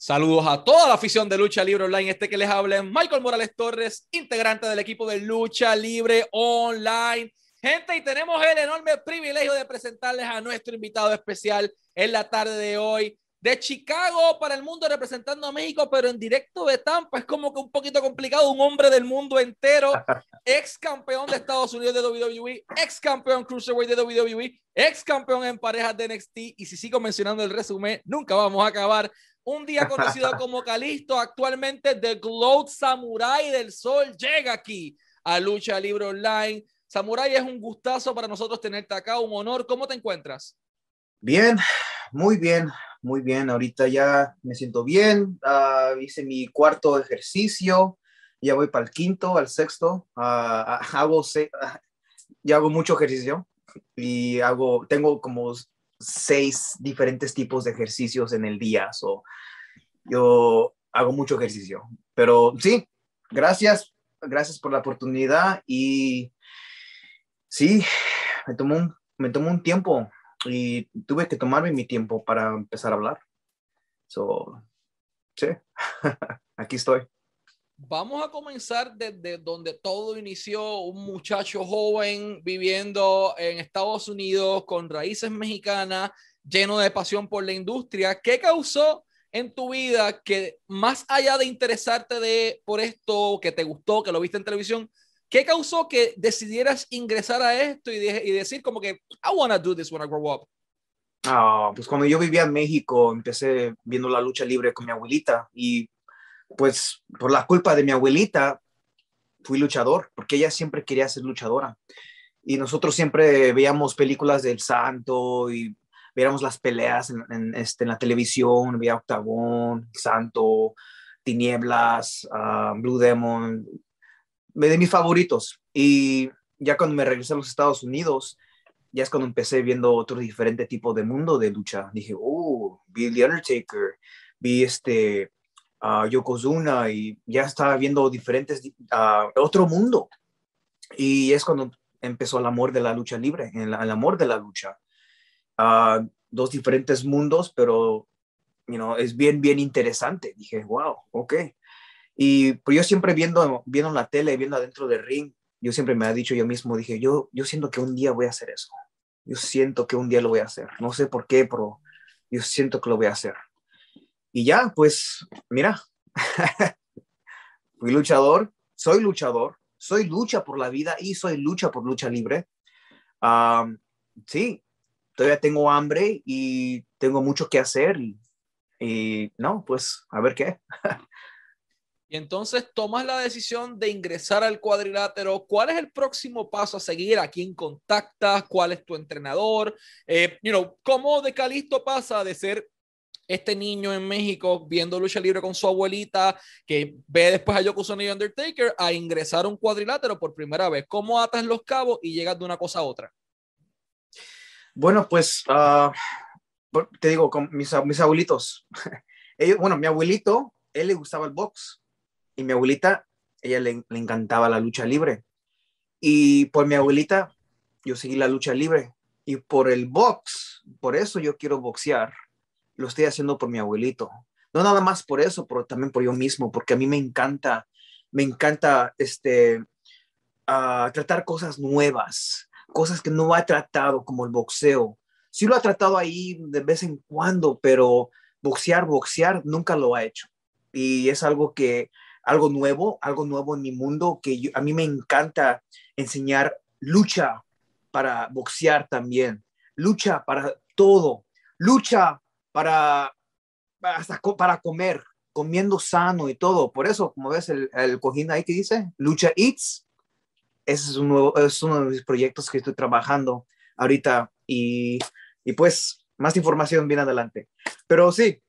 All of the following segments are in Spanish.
Saludos a toda la afición de Lucha Libre Online. Este que les habla es Michael Morales Torres, integrante del equipo de Lucha Libre Online. Gente, y tenemos el enorme privilegio de presentarles a nuestro invitado especial en la tarde de hoy. De Chicago para el mundo representando a México, pero en directo de Tampa es como que un poquito complicado. Un hombre del mundo entero, ex campeón de Estados Unidos de WWE, ex campeón Cruiserweight de WWE, ex campeón en parejas de NXT. Y si sigo mencionando el resumen, nunca vamos a acabar un día conocido como Calisto, actualmente The Glow Samurai del Sol, llega aquí a Lucha Libre Online. Samurai, es un gustazo para nosotros tenerte acá, un honor. ¿Cómo te encuentras? Bien, muy bien, muy bien. Ahorita ya me siento bien. Uh, hice mi cuarto ejercicio. Ya voy para el quinto, al sexto. Uh, hago, ya hago mucho ejercicio y hago, tengo como seis diferentes tipos de ejercicios en el día. So, yo hago mucho ejercicio. Pero sí, gracias, gracias por la oportunidad y sí, me tomó un, me tomó un tiempo y tuve que tomarme mi tiempo para empezar a hablar. So, sí, aquí estoy. Vamos a comenzar desde donde todo inició, un muchacho joven viviendo en Estados Unidos con raíces mexicanas, lleno de pasión por la industria. ¿Qué causó en tu vida que más allá de interesarte de por esto, que te gustó, que lo viste en televisión, qué causó que decidieras ingresar a esto y, decir como que I want to do this when I grow up? Ah, pues cuando yo vivía en México empecé viendo la lucha libre con mi abuelita y pues por la culpa de mi abuelita fui luchador, porque ella siempre quería ser luchadora. Y nosotros siempre veíamos películas del santo y veíamos las peleas en, este, en la televisión, veía Octagón, Santo, Tinieblas, ah, Blue Demon, de mis favoritos. Y ya cuando me regresé a los Estados Unidos, ya es cuando empecé viendo otro diferente tipo de mundo de lucha. Dije, oh, vi The Undertaker, vi este, a Yokozuna y ya estaba viendo diferentes, uh, otro mundo. Y es cuando empezó el amor de la lucha libre, el, amor de la lucha. Uh, dos diferentes mundos, pero you es bien, bien interesante. Dije, wow, ok. Y pues yo siempre viendo, viendo la tele, viendo adentro del ring, yo siempre me ha dicho yo mismo, dije, yo, yo siento que un día voy a hacer eso. Yo siento que un día lo voy a hacer. No sé por qué, pero yo siento que lo voy a hacer. Y ya, pues, mira, fui luchador, soy luchador, soy lucha por la vida y soy lucha por lucha libre. sí, todavía tengo hambre y tengo mucho que hacer y, no, pues a ver qué. y entonces tomas la decisión de ingresar al cuadrilátero. ¿Cuál es el próximo paso a seguir? ¿A quién contactas? ¿Cuál es tu entrenador? Eh, you know, ¿Cómo de Calisto pasa de ser este niño en México viendo lucha libre con su abuelita, que ve después a Yokozuna y Undertaker, a ingresar a un cuadrilátero por primera vez. ¿Cómo atas los cabos y llegas de una cosa a otra? Bueno, pues ah, te digo, con mis, mis abuelitos. Ellos, bueno, mi abuelito, él le gustaba el box y mi abuelita, ella le, le encantaba la lucha libre. Y por mi abuelita, yo seguí la lucha libre. Y por el box, por eso yo quiero boxear lo estoy haciendo por mi abuelito. No nada más por eso, pero también por yo mismo, porque a mí me encanta, me encanta este, uh, tratar cosas nuevas, cosas que no ha tratado, como el boxeo. Sí lo ha tratado ahí de vez en cuando, pero boxear, boxear, nunca lo ha hecho. Y es algo que, algo nuevo, algo nuevo en mi mundo, que a mí me encanta enseñar lucha para boxear también, lucha para todo, lucha para, hasta para comer, comiendo sano y todo. Por eso, como ves el, el cojín ahí que dice, Lucha Eats, ese es, un nuevo, es uno de mis proyectos que estoy trabajando ahorita y, y pues más información viene adelante. Pero sí,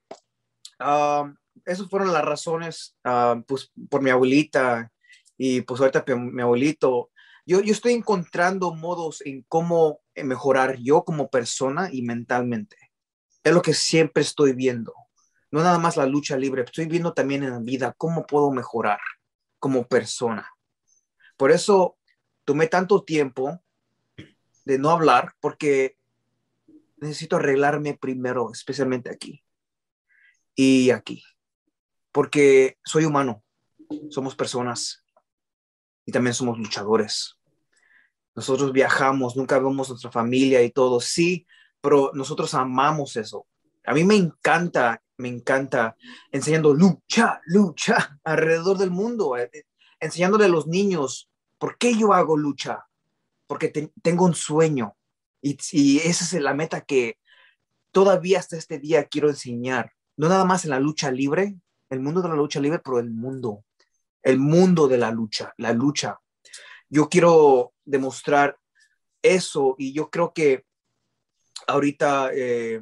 uh, esas fueron las razones, uh, pues por mi abuelita y pues ahorita mi abuelito. Yo, yo estoy encontrando modos en cómo mejorar yo como persona y mentalmente es lo que siempre estoy viendo. No nada más la lucha libre, estoy viendo también en la vida cómo puedo mejorar como persona. Por eso tomé tanto tiempo de no hablar, porque necesito arreglarme primero, especialmente aquí y aquí. porque soy humano, somos personas y también somos luchadores. Nosotros viajamos, nunca vemos nuestra familia y todo, sí, pero nosotros amamos eso. A mí me encanta, me encanta enseñando lucha, lucha alrededor del mundo, eh, eh, enseñándole a los niños por qué yo hago lucha, porque tengo un sueño y, y esa es la meta que todavía hasta este día quiero enseñar, no nada más en la lucha libre, el mundo de la lucha libre, pero el mundo, el mundo de la lucha, la lucha. Yo quiero demostrar eso y yo creo que ahorita eh,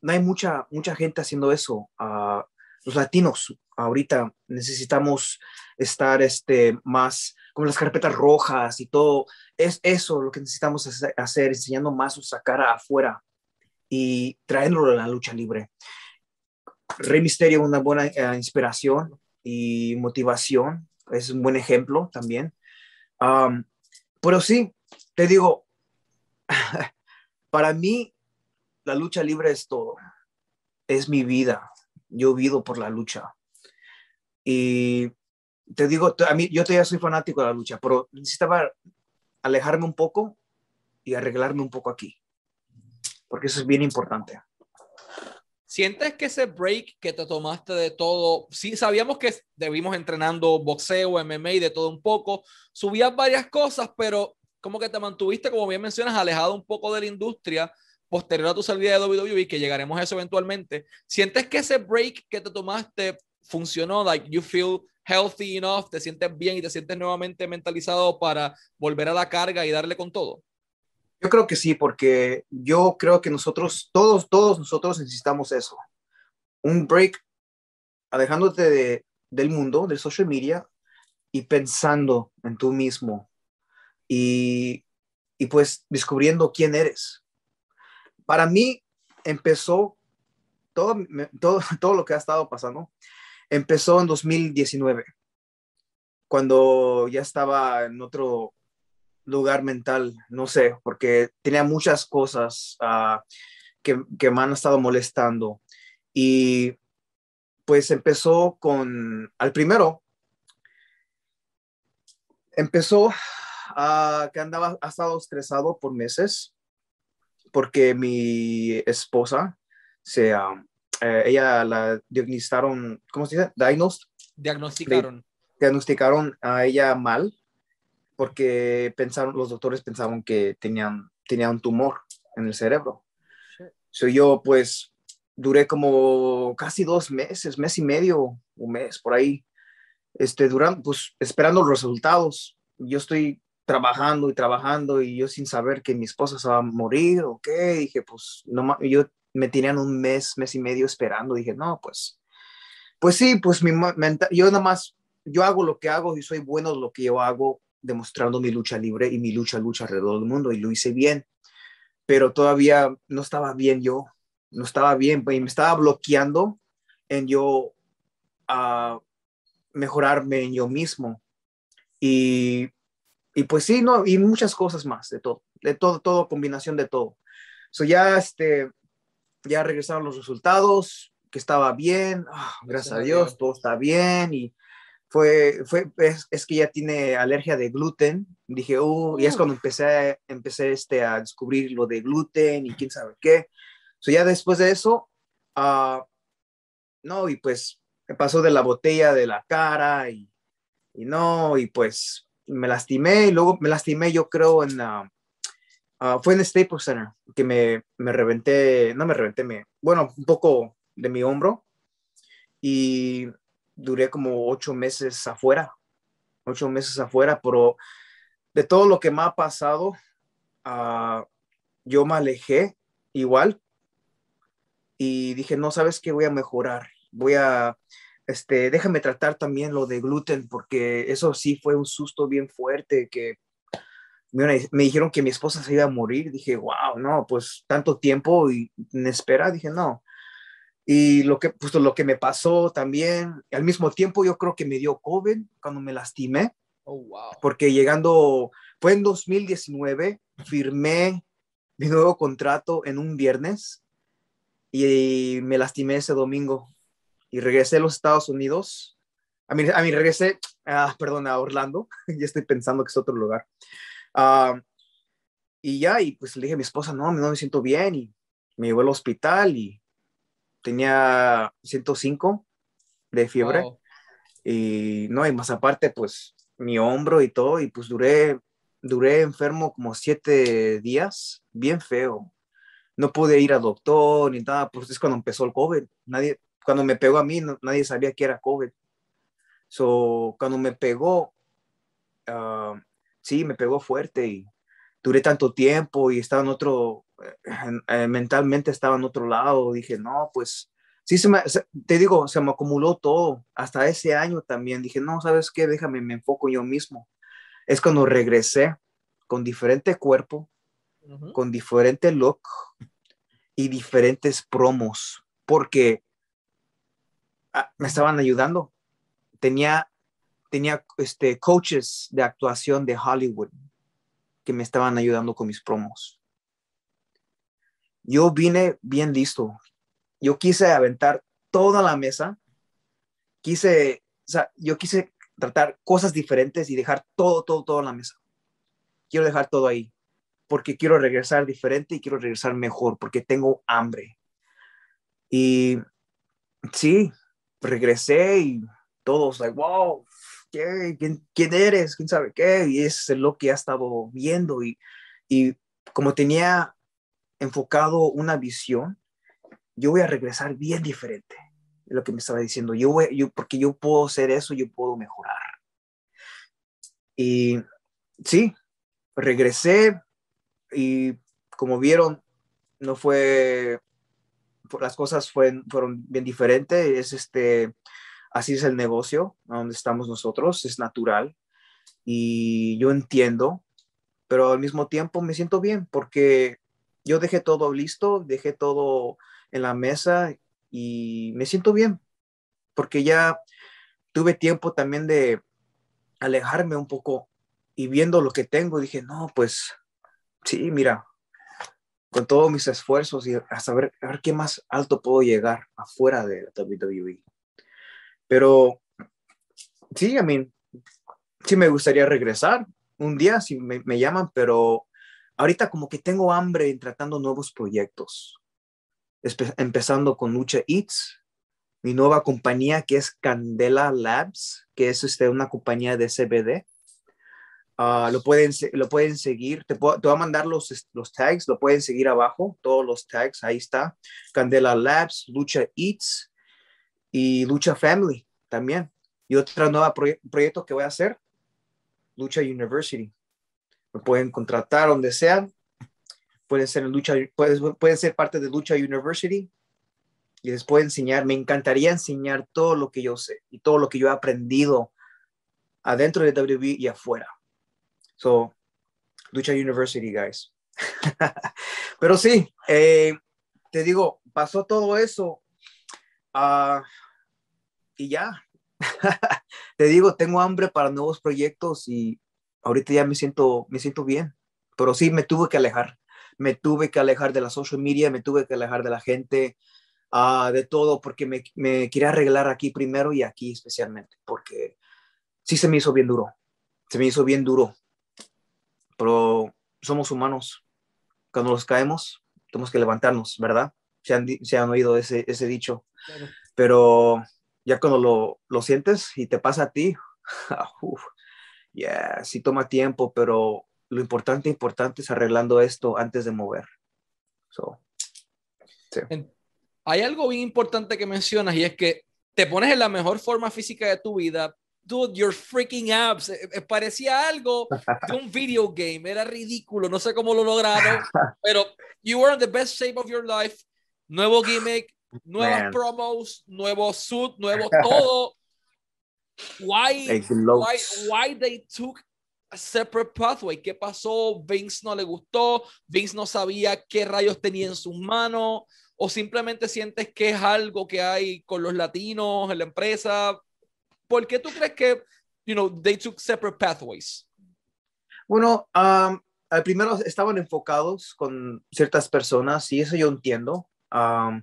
no hay mucha, mucha gente haciendo eso. Uh, los latinos ahorita necesitamos estar este, más como las carpetas rojas y todo. Es eso lo que necesitamos hacer, enseñando más nuestra cara afuera y traerlo a la lucha libre. Rey Misterio, una buena eh, inspiración y motivación, es un buen ejemplo también. pero sí, te digo, para mí la lucha libre es todo, es mi vida, yo vivo por la lucha. Y te digo, a mí, yo todavía soy fanático de la lucha, pero necesitaba alejarme un poco y arreglarme un poco aquí, porque eso es bien importante. ¿Sientes que ese break que te tomaste de todo, sí sabíamos que debimos entrenando boxeo, MMA, de todo un poco, subías varias cosas, pero como que te mantuviste, como bien mencionas, alejado un poco de la industria posterior a tu salida de WWE, que llegaremos a eso eventualmente. ¿Sientes que ese break que te tomaste funcionó? Like you feel healthy enough, te sientes bien y te sientes nuevamente mentalizado para volver a la carga y darle con todo? Yo creo que sí, porque yo creo que nosotros, todos, todos nosotros necesitamos eso. Un break, alejándote de, del mundo, del social media y pensando en tú mismo y, y pues descubriendo quién eres. Para mí empezó todo, todo, todo lo que ha estado pasando, empezó en 2019, cuando ya estaba en otro lugar mental, no sé, porque tenía muchas cosas ah, que, que, me han estado molestando. Y pues empezó con, al primero, empezó a que andaba, ha estado estresado por meses, porque mi esposa, se, ah, eh, ella la diagnosticaron, ¿cómo se dice? Diagnosticaron. Diagnosticaron a ella mal porque pensaron, los doctores pensaban que tenían, tenía un tumor en el cerebro. soy yo pues duré como casi dos meses, mes y medio, un mes por ahí, este, durando, pues esperando los resultados. Yo estoy trabajando y trabajando y yo sin saber que mi esposa se va a morir o qué, dije, pues no, yo me tenían un mes, mes y medio esperando, dije, no, pues, pues sí, pues mi, yo nada más, yo hago lo que hago y soy bueno lo que yo hago demostrando mi lucha libre y mi lucha, lucha alrededor del mundo y lo hice bien, pero todavía no estaba bien yo, no estaba bien, y me estaba bloqueando en yo a mejorarme en yo mismo. Y, y, pues sí, no, y muchas cosas más, de todo, de todo, todo, combinación de todo. So ya, este, ya regresaron los resultados, que estaba bien, ah, gracias a Dios, todo está bien y fue, fue es, que ya tiene alergia de gluten. Dije, uh, y es cuando empecé, empecé este, a descubrir lo de gluten y quién sabe qué. So ya después de eso, uh, no, y pues me pasó de la botella de la cara y, y, no, y pues me lastimé y luego me lastimé yo creo en, uh, fue en Staples Center que me, me reventé, no me reventé, me, bueno, un poco de mi hombro y duré como ocho meses afuera, ocho meses afuera, pero de todo lo que me ha pasado, uh, yo me alejé igual y dije, no, sabes qué, voy a mejorar, voy a, este, déjame tratar también lo de gluten, porque eso sí fue un susto bien fuerte que me, me dijeron que mi esposa se iba a morir. Dije, wow, no, pues tanto tiempo y en espera, dije, no, y lo que, pues, lo que me pasó también, al mismo tiempo yo creo que me dio COVID cuando me lastimé. Oh, wow. Porque llegando, fue en 2019, firmé mi nuevo contrato en un viernes y me lastimé ese domingo. Y regresé a los Estados Unidos. A mí, a mí regresé, ah, perdón, a Orlando. ya estoy pensando que es otro lugar. Ah, y ya, y pues le dije a mi esposa, no, no me siento bien. Y me llevó al hospital y tenía 105 de fiebre. Y no, y más aparte, pues mi hombro y todo. Y pues duré, duré enfermo como siete días, bien feo. No pude ir al doctor ni nada, pues es cuando empezó el COVID. Nadie, cuando me pegó a mí, nadie sabía que era COVID. So, cuando me pegó, ah, sí, me pegó fuerte y duré tanto tiempo y estaba en otro, eh, mentalmente estaba en otro lado. Dije, no, pues sí, se me, te digo, se me acumuló todo. Hasta ese año también dije, no, ¿sabes qué? Déjame, me enfoco yo mismo. Es cuando regresé con diferente cuerpo, con diferente look y diferentes promos, porque me estaban ayudando. Tenía, tenía este, coaches de actuación de Hollywood que me estaban ayudando con mis promos. Yo vine bien listo. Yo quise aventar toda la mesa. Quise, o sea, yo quise tratar cosas diferentes y dejar todo, todo, todo en la mesa. Quiero dejar todo ahí porque quiero regresar diferente y quiero regresar mejor porque tengo hambre. Y sí, regresé y todos, like, wow, ¿Quién, ¿quién, eres? ¿Quién sabe qué? Y es lo que ha estado viendo. Y, y como tenía enfocado una visión, yo voy a regresar bien diferente lo que me estaba diciendo. Yo, voy, yo porque yo puedo hacer eso, yo puedo mejorar. Y sí, regresé y como vieron, no fue, las cosas fueron, bien diferentes. Es este, así es el negocio donde estamos nosotros, es natural y yo entiendo, pero al mismo tiempo me siento bien porque yo dejé todo listo, dejé todo en la mesa y me siento bien porque ya tuve tiempo también de alejarme un poco y viendo lo que tengo dije, no, pues sí, mira, con todos mis esfuerzos y a saber a ver qué más alto puedo llegar afuera de WWE. Pero sí, a mí, sí me gustaría regresar un día si me, me, llaman, pero ahorita como que tengo hambre tratando nuevos proyectos. empezando con Lucha Eats, mi nueva compañía que es Candela Labs, que es este, una compañía de CBD. Uh, lo, pueden, lo pueden seguir, te, puedo, te voy a mandar los, los tags, lo pueden seguir abajo, todos los tags, ahí está. Candela Labs, Lucha Eats, y Lucha Family también. Y otro nuevo proyecto que voy a hacer, Lucha University. Me pueden contratar donde sean. Pueden ser, Lucha, pueden, pueden ser parte de Lucha University y les puedo enseñar. Me encantaría enseñar todo lo que yo sé y todo lo que yo he aprendido adentro de WWE y afuera. So, Lucha University, guys. Pero sí, eh, te digo, pasó todo eso Ah, y ya, te digo, tengo hambre para nuevos proyectos y ahorita ya me siento, me siento bien, pero sí me tuve que alejar, me tuve que alejar de la social media, me tuve que alejar de la gente, uh, de todo, porque me, me quería arreglar aquí primero y aquí especialmente, porque sí se me hizo bien duro, se me hizo bien duro, pero somos humanos, cuando nos caemos, tenemos que levantarnos, ¿verdad? Se han, se han oído ese, ese dicho. Pero ya cuando lo, lo, sientes y te pasa a ti, uf, yeah, sí toma tiempo, pero lo importante, importante es arreglando esto antes de mover. So, sí. Hay algo bien importante que mencionas y es que te pones en la mejor forma física de tu vida. Dude, your freaking abs. Eh, eh, parecía algo de un video game. Era ridículo. No sé cómo lo lograron, pero you were in the best shape of your life. Nuevo gimmick, nuevas Man. promos, nuevo suit, nuevo todo. Why, why, why they took a separate pathway? ¿Qué pasó? Vince no le gustó, Vince no sabía qué rayos tenía en sus manos, o simplemente sientes que es algo que hay con los latinos en la empresa. ¿Por qué tú crees que, you know, they took separate pathways? Bueno, um, primero estaban enfocados con ciertas personas y eso yo entiendo. Um,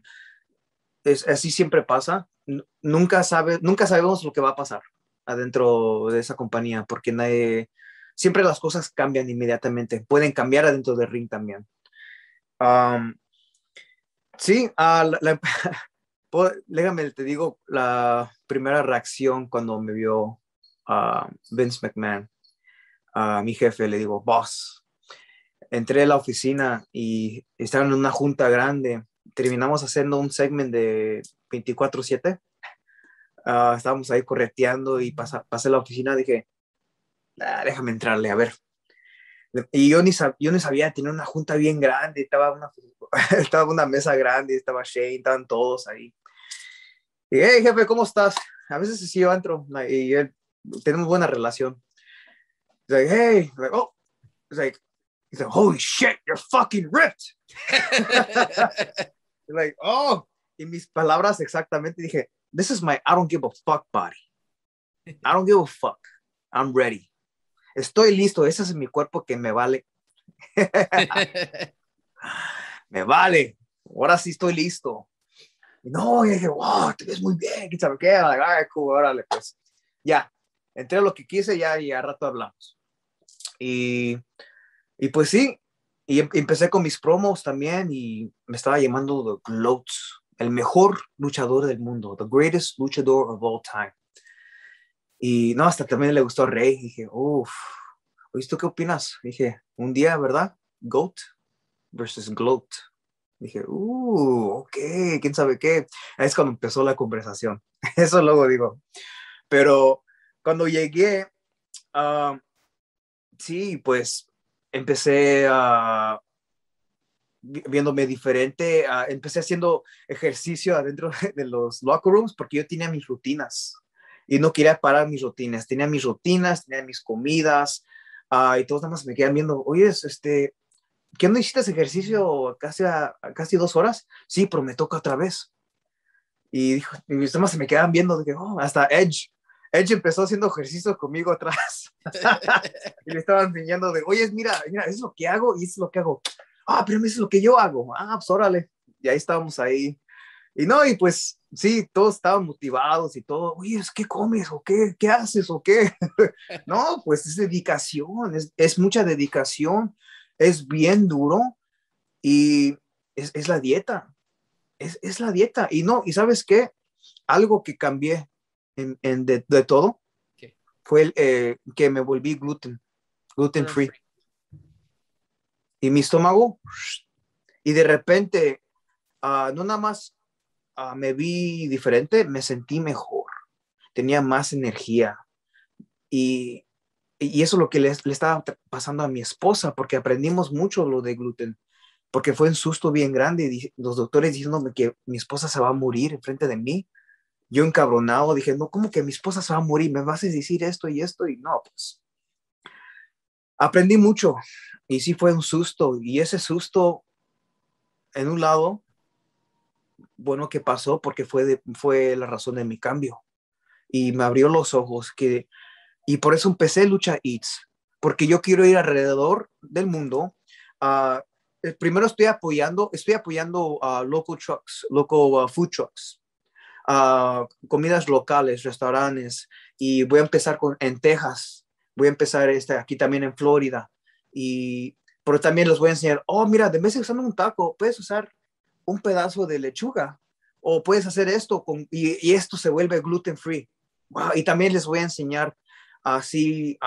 es, así siempre pasa. nunca, sabe, nunca sabemos lo que va a pasar adentro de esa compañía, porque nadie, siempre las cosas cambian inmediatamente, pueden cambiar adentro del ring también. sí, uh, la, déjame, te digo, la primera reacción cuando me vio a Vince McMahon, a mi jefe, le digo, boss, entré a la oficina y estaban en una junta grande, terminamos haciendo un segment de 24/7, ah, estábamos ahí correteando y pasé a la oficina, dije, ah, déjame entrarle, a ver. Y yo ni, yo ni sabía, tenía una junta bien grande, estaba una, estaba una mesa grande, estaba Shane, estaban todos ahí. Y, hey, jefe, ¿cómo estás? A veces sí yo entro y él, tenemos buena relación. like, hey, like, oh, it's like, he's like, holy shit, you're fucking ripped. like, oh, y mis palabras exactamente dije, this is my I don't give a fuck body. I don't give a fuck. I'm ready. Estoy listo. Ese es mi cuerpo que me vale. me vale. Ahora sí estoy listo. Y no, y dije, wow, te ves muy bien. ¿Qué sabe qué? Ay, cool, órale, pues. Ya, entré a lo que quise ya y a rato hablamos. Y, y pues sí, y em, empecé con mis promos también y me estaba llamando The Gloats, el mejor luchador del mundo, the greatest luchador of all time. Y no, hasta también le gustó a Rey. Dije, uff, ¿oíste qué opinas? Dije, un día, ¿verdad? Goat versus Gloat. Dije, uh, ok, quién sabe qué. Es cuando empezó la conversación. Eso luego digo. Pero cuando llegué, uh, sí, pues empecé a viéndome diferente, empecé haciendo ejercicio adentro de los locker rooms porque yo tenía mis rutinas y no quería parar mis rutinas, tenía mis rutinas, tenía mis comidas uh, y todos nada más me quedan viendo, oye, este, ¿qué no hiciste ejercicio casi, casi dos horas? Sí, pero me toca otra vez. Y, dijo, mis demás se me quedan viendo, de oh, hasta Edge Edge empezó haciendo ejercicios conmigo atrás y le estaba enseñando de, oye, mira, mira, eso es lo que hago y es lo que hago. Ah, pero es lo que yo hago. Ah, pues órale. Y ahí estábamos ahí. Y no, y pues sí, todos estaban motivados y todo. Oye, ¿qué comes o qué? ¿Qué haces o qué? no, pues es dedicación, es, es mucha dedicación, es bien duro y es, es la dieta. Es, es la dieta. Y no, y sabes qué? Algo que cambié en, de, todo fue el, eh, que me volví gluten, gluten free. Y mi estómago, y de repente, ah, no nada más ah, me vi diferente, me sentí mejor, tenía más energía. Y, y eso es lo que le, estaba pasando a mi esposa, porque aprendimos mucho lo de gluten, porque fue un susto bien grande. Los doctores diciéndome que mi esposa se va a morir enfrente de mí yo encabronado dije, no, ¿cómo que mi esposa se va a morir? ¿Me vas a decir esto y esto? Y no, pues aprendí mucho y sí fue un susto y ese susto en un lado, bueno, que pasó porque fue, fue la razón de mi cambio y me abrió los ojos que, y por eso empecé Lucha Eats, porque yo quiero ir alrededor del mundo. Uh, primero estoy apoyando, estoy apoyando a local trucks, local food trucks comidas locales, restaurantes, y voy a empezar con, en Texas, voy a empezar este, aquí también en Florida, y, pero también les voy a enseñar, oh, mira, de vez en usando un taco, puedes usar un pedazo de lechuga, o puedes hacer esto, con, y, esto se vuelve gluten free. y también les voy a enseñar así,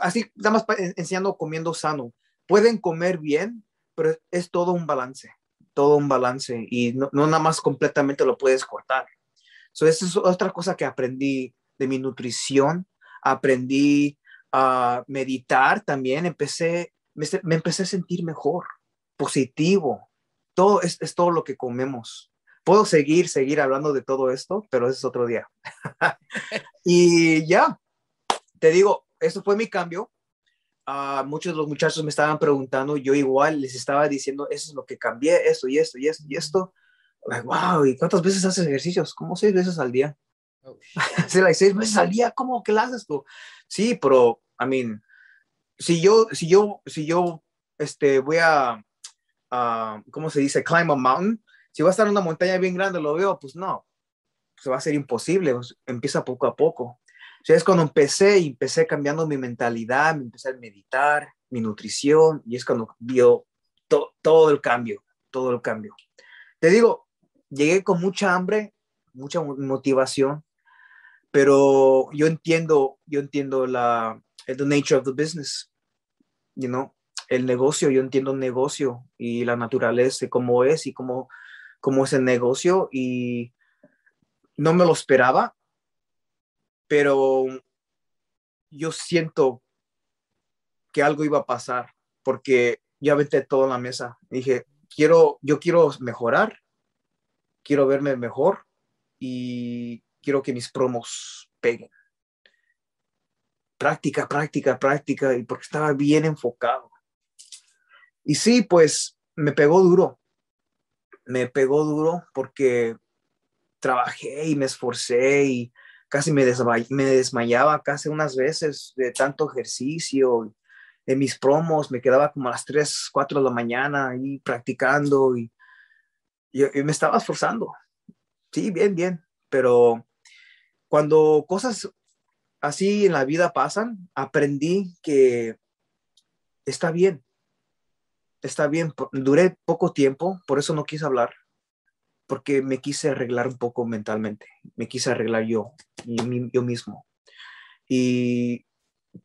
así, nada más enseñando comiendo sano. Pueden comer bien, pero es todo un balance todo un balance y no, nada más completamente lo puedes cortar. So, esa es otra cosa que aprendí de mi nutrición. Aprendí a meditar también. Empecé, me, empecé a sentir mejor, positivo. Todo es, es, todo lo que comemos. Puedo seguir, seguir hablando de todo esto, pero ese es otro día. y ya, te digo, eso fue mi cambio muchos de los muchachos me estaban preguntando, yo igual les estaba diciendo, eso es lo que cambié, esto y esto y esto y esto. wow, ¿y cuántas veces haces ejercicios? Como seis veces al día. Oh, seis veces al día, ¿cómo que lo haces tú? Sí, pero, I mean, si yo, si yo, si yo, este, voy a, ¿cómo se dice? Climb a mountain. Si voy a estar en una montaña bien grande, lo veo, pues no. se va a ser imposible, pues, empieza poco a poco. O sea, es cuando empecé y empecé cambiando mi mentalidad, me empecé a meditar, mi nutrición, y es cuando vio todo el cambio, todo el cambio. Te digo, llegué con mucha hambre, mucha motivación, pero yo entiendo, yo entiendo la, the nature of the business, you know, el negocio, yo entiendo el negocio y la naturaleza, cómo es y cómo, cómo es el negocio y no me lo esperaba, pero yo siento que algo iba a pasar porque ya aventé todo en la mesa. Dije, quiero, yo quiero mejorar, quiero verme mejor y quiero que mis promos peguen. Práctica, práctica, práctica, y porque estaba bien enfocado. Y sí, pues me pegó duro. Me pegó duro porque trabajé y me esforcé y casi me, desmayaba casi unas veces de tanto ejercicio. En mis promos me quedaba como a las 3, 4 de la mañana ahí practicando y, y, me estaba esforzando. Sí, bien, bien. Pero cuando cosas así en la vida pasan, aprendí que está bien. Está bien. Duré poco tiempo, por eso no quise hablar porque me quise arreglar un poco mentalmente, me quise arreglar yo, yo mismo. Y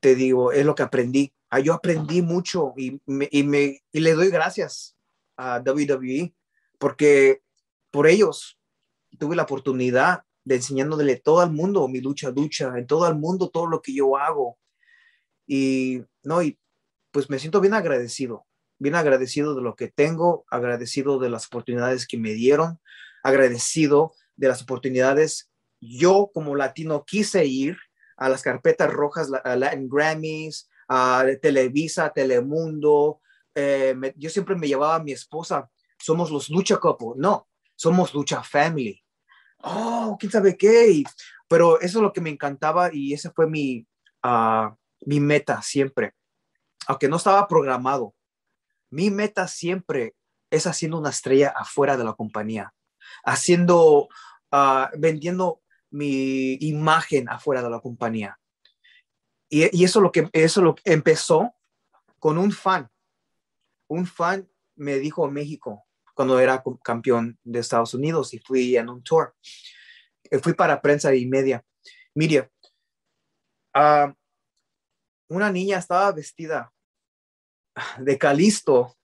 te digo, es lo que aprendí. Ah, yo aprendí mucho y, me, y, le doy gracias a WWE porque por ellos tuve la oportunidad de enseñándole todo el mundo mi lucha, lucha, en todo el mundo todo lo que yo hago. Y no, y pues me siento bien agradecido bien agradecido de lo que tengo, agradecido de las oportunidades que me dieron, agradecido de las oportunidades. Yo como latino quise ir a las carpetas rojas, a Latin Grammys, a Televisa, Telemundo. Eh, yo siempre me llevaba a mi esposa, somos los lucha couple. No, somos lucha family. Oh, quién sabe qué. pero eso es lo que me encantaba y ese fue mi, ah, mi meta siempre. Aunque no estaba programado, mi meta siempre es haciendo una estrella afuera de la compañía, haciendo, ah, vendiendo mi imagen afuera de la compañía. Y, eso, lo que, eso lo empezó con un fan. Un fan me dijo en México cuando era campeón de Estados Unidos y fui en un tour. Eh, fui para prensa y media. Mire, ah, una niña estaba vestida de Calisto,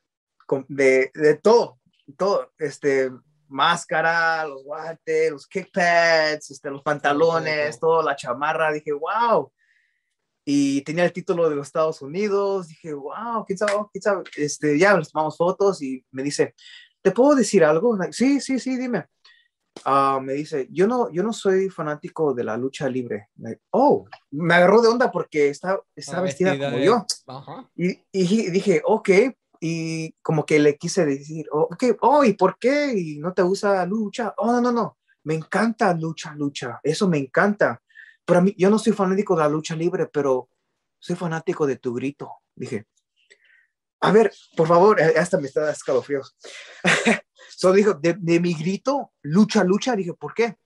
de, de todo, todo, este, máscara, los guantes, los kick pads, este, los pantalones, toda la chamarra, dije, wow. Y tenía el título de los Estados Unidos, dije, wow, quién sabe, quién sabe, este, ya nos tomamos fotos y me dice, ¿te puedo decir algo? Sí, sí, sí, dime. Ah, me dice, yo no, yo no soy fanático de la lucha libre. oh, me agarró de onda porque está, está vestida, como yo. Y, y, dije, ok, y como que le quise decir, oh, ok, oh, ¿y por qué? ¿Y no te gusta lucha? Oh, no, no, no, me encanta lucha, lucha, eso me encanta. Pero a mí, yo no soy fanático de la lucha libre, pero soy fanático de tu grito. Dije, a ver, por favor, eh, hasta me está escalofríos. So dijo, de, mi grito, lucha, lucha, dije, ¿por qué?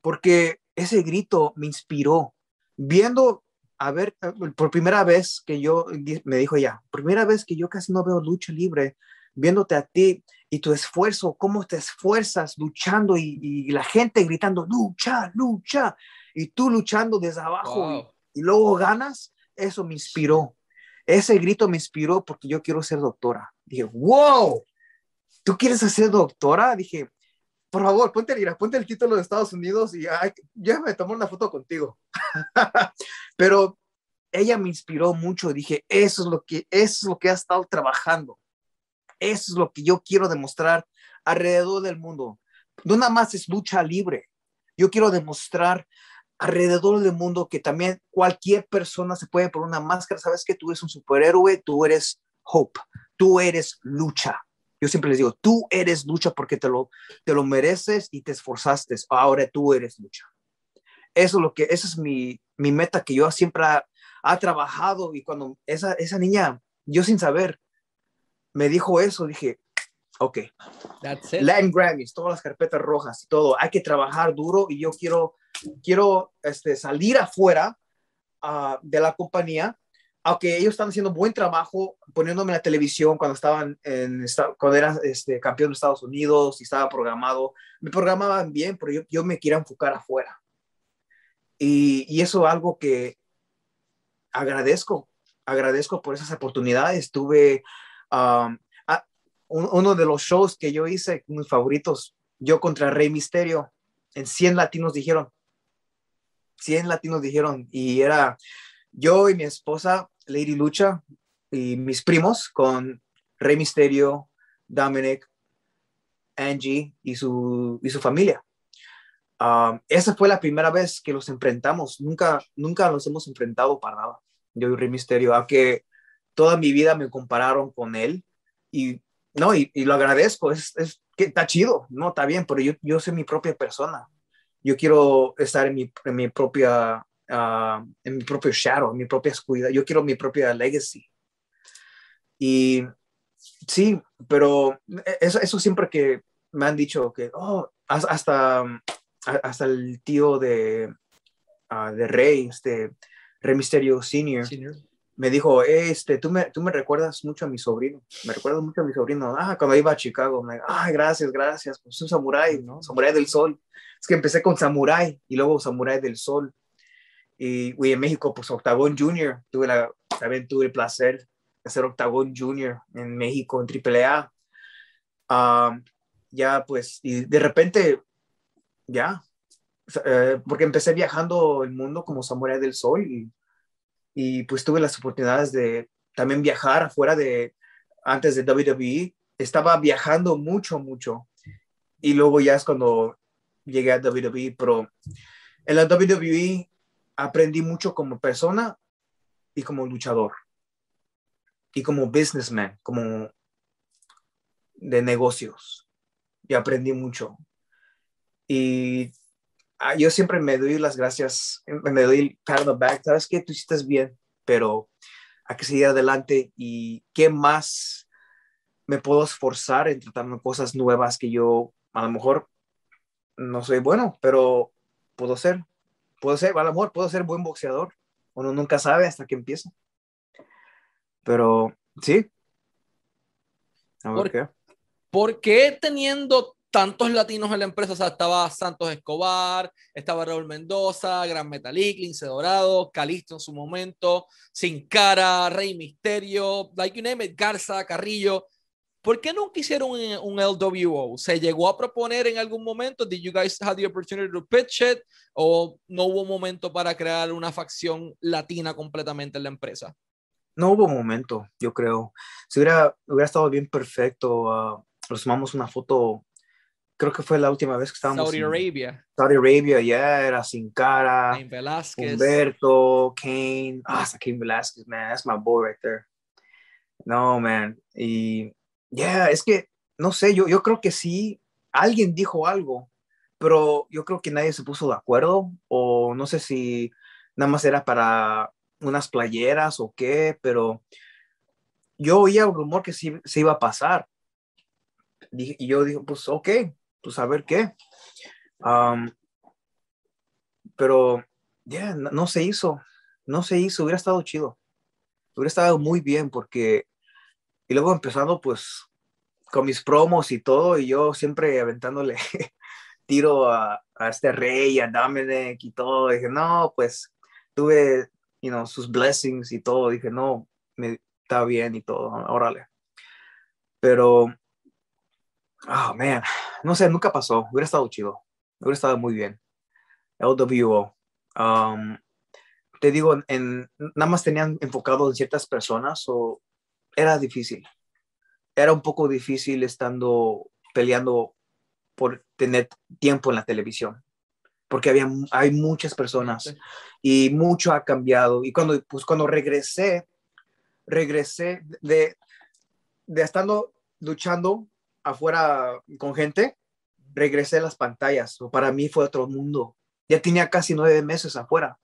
Porque ese grito me inspiró. Viendo, a ver, por primera vez que yo, me dijo ella, primera vez que yo casi no veo lucha libre, viéndote a ti y tu esfuerzo, cómo te esfuerzas luchando y, la gente gritando, lucha, lucha, y tú luchando desde abajo y, y luego ganas, eso me inspiró. Ese grito me inspiró porque yo quiero ser doctora. Dije, wow, ¿tú quieres ser doctora? Dije, por favor, ponte, ponte el título de Estados Unidos y ya me tomó una foto contigo. Pero ella me inspiró mucho. Dije, eso es lo que, eso es lo que ha estado trabajando. Eso es lo que yo quiero demostrar alrededor del mundo. No nada más es lucha libre. Yo quiero demostrar alrededor del mundo que también cualquier persona se puede poner una máscara. Sabes que tú eres un superhéroe, tú eres hope, tú eres lucha. Yo siempre les digo, tú eres lucha porque te lo, te lo mereces y te esforzaste. Ahora tú eres lucha. Eso es lo que, esa es mi, mi meta que yo siempre ha, trabajado y cuando esa, esa niña, yo sin saber, me dijo eso, dije, ok. Latin Grammys, todas las carpetas rojas y todo. Hay que trabajar duro y yo quiero, quiero este, salir afuera uh, de la compañía aunque ellos están haciendo buen trabajo poniéndome en la televisión cuando estaban en cuando era este, campeón de Estados Unidos y estaba programado, me programaban bien, pero yo, yo me quiero enfocar afuera. Y, y, eso es algo que agradezco, agradezco por esas oportunidades. Tuve um, uno de los shows que yo hice, mis favoritos, yo contra Rey Misterio, en 100 latinos dijeron, 100 latinos dijeron, y era yo y mi esposa Lady Lucha y mis primos con Rey Misterio, Dominic, Angie y su, y su familia. Um, esa fue la primera vez que los enfrentamos. Nunca, nunca los hemos enfrentado para nada. Yo y Rey Misterio, aunque toda mi vida me compararon con él y no, y, lo agradezco. Es, es, que está chido, no, está bien, pero yo, yo soy mi propia persona. Yo quiero estar en mi, en mi propia Ah, en mi propio shadow, en mi propia oscuridad. Yo quiero mi propia legacy. Y sí, pero eso, siempre que me han dicho que, oh, hasta, hasta el tío de, uh, de Rey, este Rey Misterio Senior, me dijo, este, tú me, tú me recuerdas mucho a mi sobrino, me recuerdas mucho a mi sobrino, ah, cuando iba a Chicago, me, ah, gracias, gracias, pues un samurái, ¿no? Samurái del Sol. Es que empecé con Samurai y luego Samurai del Sol. Y, en México, pues Octagón Junior, tuve la, también tuve el placer de hacer Octagón Junior en México, en AAA. Um, ya, pues, y de repente, ya, eh, porque empecé viajando el mundo como Samurai del Sol y, y pues tuve las oportunidades de también viajar afuera de, antes de WWE, estaba viajando mucho, mucho. Y luego ya es cuando llegué a WWE, pero en la WWE aprendí mucho como persona y como luchador y como businessman, como de negocios. Y aprendí mucho. Y ah, yo siempre me doy las gracias, me doy el pat on the back. Sabes que tú hiciste bien, pero hay que seguir adelante. ¿Y qué más me puedo esforzar en tratar cosas nuevas que yo a lo mejor no soy bueno, pero puedo ser? puedo ser, a lo mejor puedo ser buen boxeador. Uno nunca sabe hasta que empieza. Pero sí. A ver ¿Por, qué. ¿Por qué teniendo tantos latinos en la empresa? O sea, estaba Santos Escobar, estaba Raúl Mendoza, Gran Metalik, Lince Dorado, Calisto en su momento, Sin Cara, Rey Misterio, like you name it, Garza, Carrillo. ¿Por qué nunca hicieron un, LWO? ¿Se llegó a proponer en algún momento? ¿Did you guys have the opportunity to pitch it? ¿O no hubo momento para crear una facción latina completamente en la empresa? No hubo momento, yo creo. Si hubiera, hubiera estado bien perfecto, uh, nos tomamos una foto, creo que fue la última vez que estábamos Saudi Arabia. Saudi Arabia, ya era sin cara. Cain Velázquez. Humberto, Kane. Ah, hasta Cain Velázquez, man, that's my boy right there. No, man. Y ya, es que, no sé, yo, yo creo que sí, alguien dijo algo, pero yo creo que nadie se puso de acuerdo, o no sé si nada más era para unas playeras o qué, pero yo oía un rumor que sí se iba a pasar. Y yo dije, pues ok, pues a ver qué. pero ya, no se hizo, no se hizo, hubiera estado chido, hubiera estado muy bien porque y luego empezando pues con mis promos y todo, y yo siempre aventándole tiro a, a este rey, a Dominic y todo. Dije, no, pues tuve, you know, sus blessings y todo. Dije, no, me está bien y todo, órale. Pero, oh, man, no sé, nunca pasó. Hubiera estado chido. Hubiera estado muy bien. LWO. Um, te digo, en, nada más tenían enfocado en ciertas personas o era difícil. Era un poco difícil estando peleando por tener tiempo en la televisión, porque había, hay muchas personas y mucho ha cambiado. Y cuando, pues, cuando regresé, regresé de, de estando luchando afuera con gente, regresé a las pantallas. Para mí fue otro mundo. Ya tenía casi nueve meses afuera.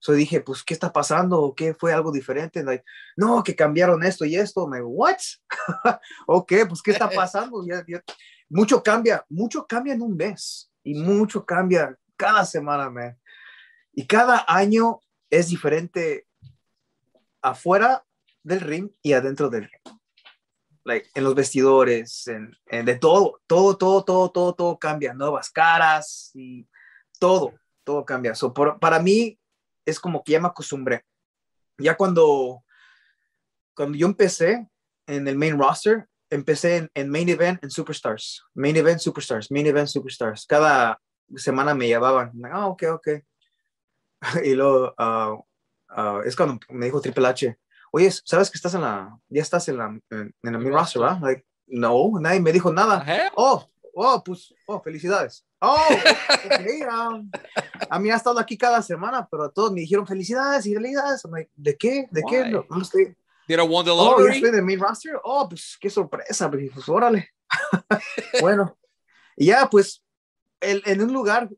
So dije, pues, ¿qué está pasando? ¿Qué fue algo diferente? Like, no, que cambiaron esto y esto. Me, ¿what? ok, pues, ¿qué está pasando? Ya, ya. Mucho cambia, mucho cambia en un mes y mucho cambia cada semana, man. Y cada año es diferente afuera del ring y adentro del ring. Like, en los vestidores, en, en de todo, todo, todo, todo, todo, todo cambia. Nuevas caras y todo, todo cambia. So, por, para mí es como que ya me acostumbré. Ya cuando, cuando yo empecé en el main roster, empecé en, en, main event en superstars, main event superstars, main event superstars. Cada semana me llevaban, ah, ok, ok. y luego uh, uh, es cuando me dijo Triple H, oye, ¿sabes que estás en la, ya estás en la, en, en el roster, ¿verdad? Like, no, nadie me dijo nada. Oh, oh, pues, oh, felicidades. Oh, okay, um, a mí ha estado aquí cada semana, pero todos me dijeron felicidades y felicidades. Like, ¿De qué? ¿De Why? qué? No, no estoy. Did I won the Oh, lottery? yo estoy el main roster. Oh, pues qué sorpresa. Pues, pues órale. bueno, y ya, pues, el, en un lugar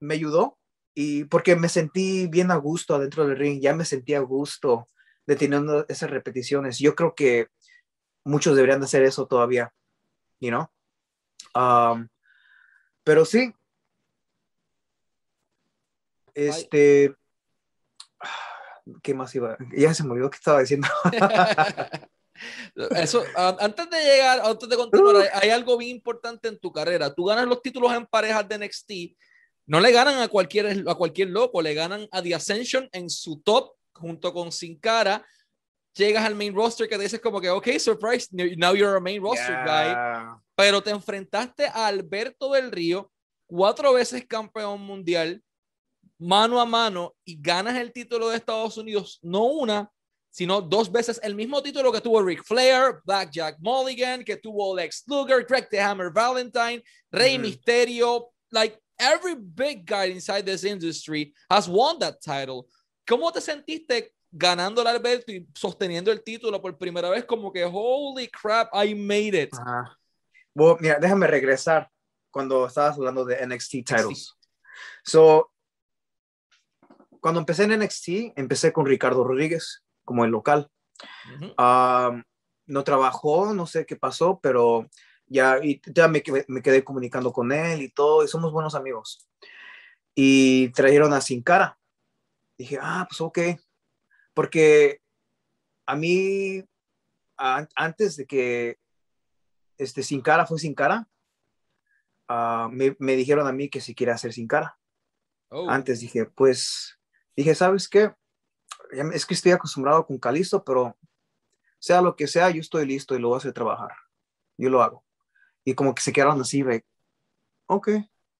me ayudó y porque me sentí bien a gusto adentro del ring, ya me sentí a gusto de teniendo esas repeticiones. Yo creo que muchos deberían de hacer eso todavía, you know? Um, pero sí, este, ¿qué más iba? Ya se me olvidó qué estaba diciendo. Eso, antes de llegar, antes de continuar, hay, hay, algo bien importante en tu carrera. Tú ganas los títulos en parejas de NXT, no le ganan a cualquier, a cualquier loco, le ganan a The Ascension en su top junto con Sin Cara. Llegas al main roster que dices como que, ok, surprise, now you're a main roster yeah. guy. Pero te enfrentaste a Alberto del Río, cuatro veces campeón mundial, mano a mano, y ganas el título de Estados Unidos, no una, sino dos veces el mismo título que tuvo Ric Flair, Blackjack Mulligan, que tuvo Lex Luger, Greg the Hammer Valentine, Rey mm. Mysterio, like every big guy inside this industry has won that title. ¿Cómo te sentiste ganando el Alberto y sosteniendo el título por primera vez? Como que, holy crap, I made it. Ajá. Bueno, mira, déjame regresar cuando estabas hablando de NXT titles. So, cuando empecé en NXT, empecé con Ricardo Rodríguez como el local. Uh -huh. um, no trabajó, no sé qué pasó, pero ya, y ya me, me, quedé comunicando con él y todo, y somos buenos amigos. Y trajeron a Sin Cara. Dije, ah, pues ok, porque a mí, a, antes de que este Sin Cara fue Sin Cara, uh, me, me, dijeron a mí que si quiere hacer Sin Cara. Oh. Antes dije, pues, dije, ¿sabes qué? Es que estoy acostumbrado con Calisto, pero sea lo que sea, yo estoy listo y lo voy a hacer trabajar. Yo lo hago y como que se quedaron así, de, ok,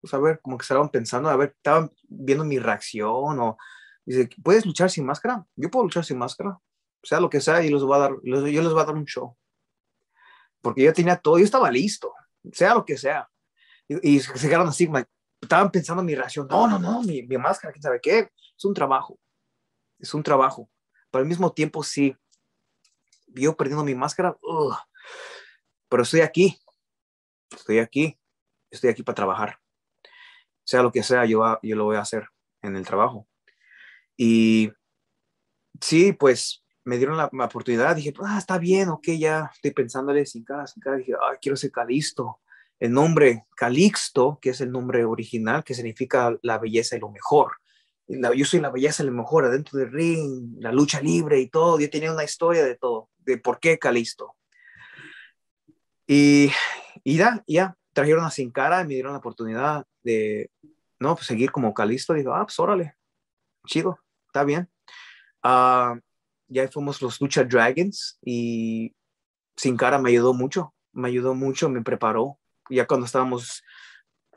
pues a ver, como que estaban pensando, a ver, estaban viendo mi reacción o dice, ¿puedes luchar sin máscara? Yo puedo luchar sin máscara, sea lo que sea, y les voy a dar, yo les voy a dar un show. Porque yo tenía todo, yo estaba listo, sea lo que sea. Y, y se quedaron así, estaban pensando en mi reacción, no, no, no, mi, mi máscara, quién sabe qué, es un trabajo, es un trabajo. Pero al mismo tiempo, sí, yo perdiendo mi máscara, ugh, pero estoy aquí, estoy aquí, estoy aquí para trabajar. Sea lo que sea, yo, yo lo voy a hacer en el trabajo. Y sí, pues me dieron la, la oportunidad, dije, ah, está bien, ok, ya estoy pensándole sin cara, sin cara, dije, ah, quiero ser Calisto. El nombre Calixto, que es el nombre original, que significa la belleza y lo mejor. La, yo soy la belleza y lo mejor adentro del ring, la lucha libre y todo. Yo tenía una historia de todo, de por qué Calisto. Y, y ya, ya, trajeron a Sin Cara y me dieron la oportunidad de, no, pues seguir como Calisto. Digo, ah, pues órale, chido, está bien. Uh, ya fuimos los Lucha Dragons y Sin Cara me ayudó mucho, me ayudó mucho, me preparó. Ya cuando estábamos,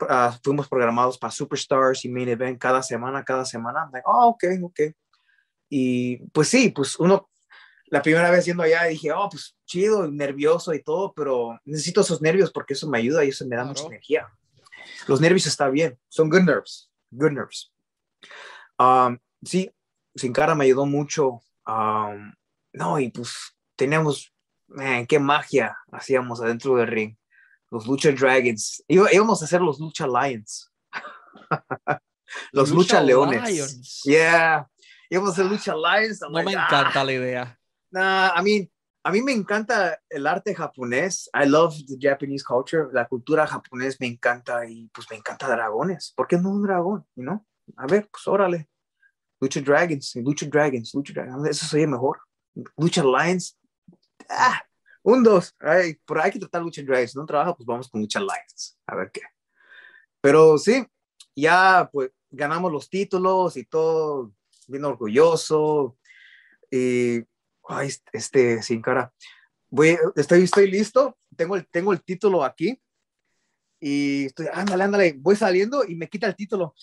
uh, fuimos programados para Superstars y Main Event cada semana, cada semana, like, oh, ok, ok. Y pues sí, pues uno la primera vez yendo allá dije, oh, pues chido, nervioso y todo, pero necesito esos nervios porque eso me ayuda y eso me da claro. mucha energía. Los nervios está bien, son good nerves, good nerves. Um, sí, Sin Cara me ayudó mucho. Um, no, y pues teníamos, man, qué magia hacíamos adentro del ring. Los Lucha Dragons. íbamos a hacer los Lucha Lions. los Lucha, Lucha Leones. Lions. Yeah íbamos a hacer Lucha Alliance. No me encanta la idea. Nah, I mean, a mí me encanta el arte japonés. I love the Japanese culture. La cultura japonés me encanta y pues me encanta dragones. ¿Por qué no un dragón? ¿No? A ver, pues órale. Lucha Dragons, Lucha Dragons, Lucha Dragons. Eso sería mejor. Lucha Lions. Ah, un, dos. Ay, por ahí hay que tratar Lucha Dragons. No trabaja, pues vamos con Lucha Lions. A ver qué. Pero sí, ya pues ganamos los títulos y todo, bien orgulloso. Y ay, este, sin cara. Voy, estoy, estoy listo, tengo el, tengo el título aquí y estoy, ándale, ándale, voy saliendo y me quita el título.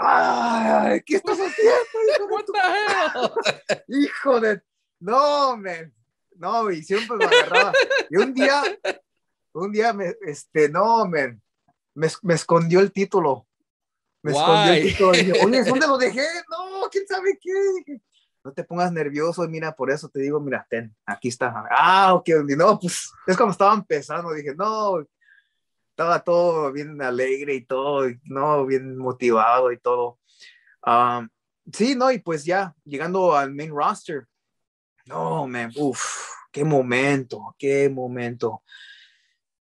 ¡Ay! ¿Qué estás haciendo? Hijo de, hijo de... no, man. No, y siempre me agarraba. Y un día, un día, me, este, no, man, me, me escondió el título. Me escondió el título. Y dije, Oye, ¿dónde lo dejé? No, quién sabe qué no te pongas nervioso, mira, por eso te digo, mira, ten, aquí está. Ah, ok, no, pues es como estaba empezando, dije, no, estaba todo bien alegre y todo, no, bien motivado y todo. Um, sí, no, y pues ya, llegando al main roster, no, man, uff, qué momento, qué momento.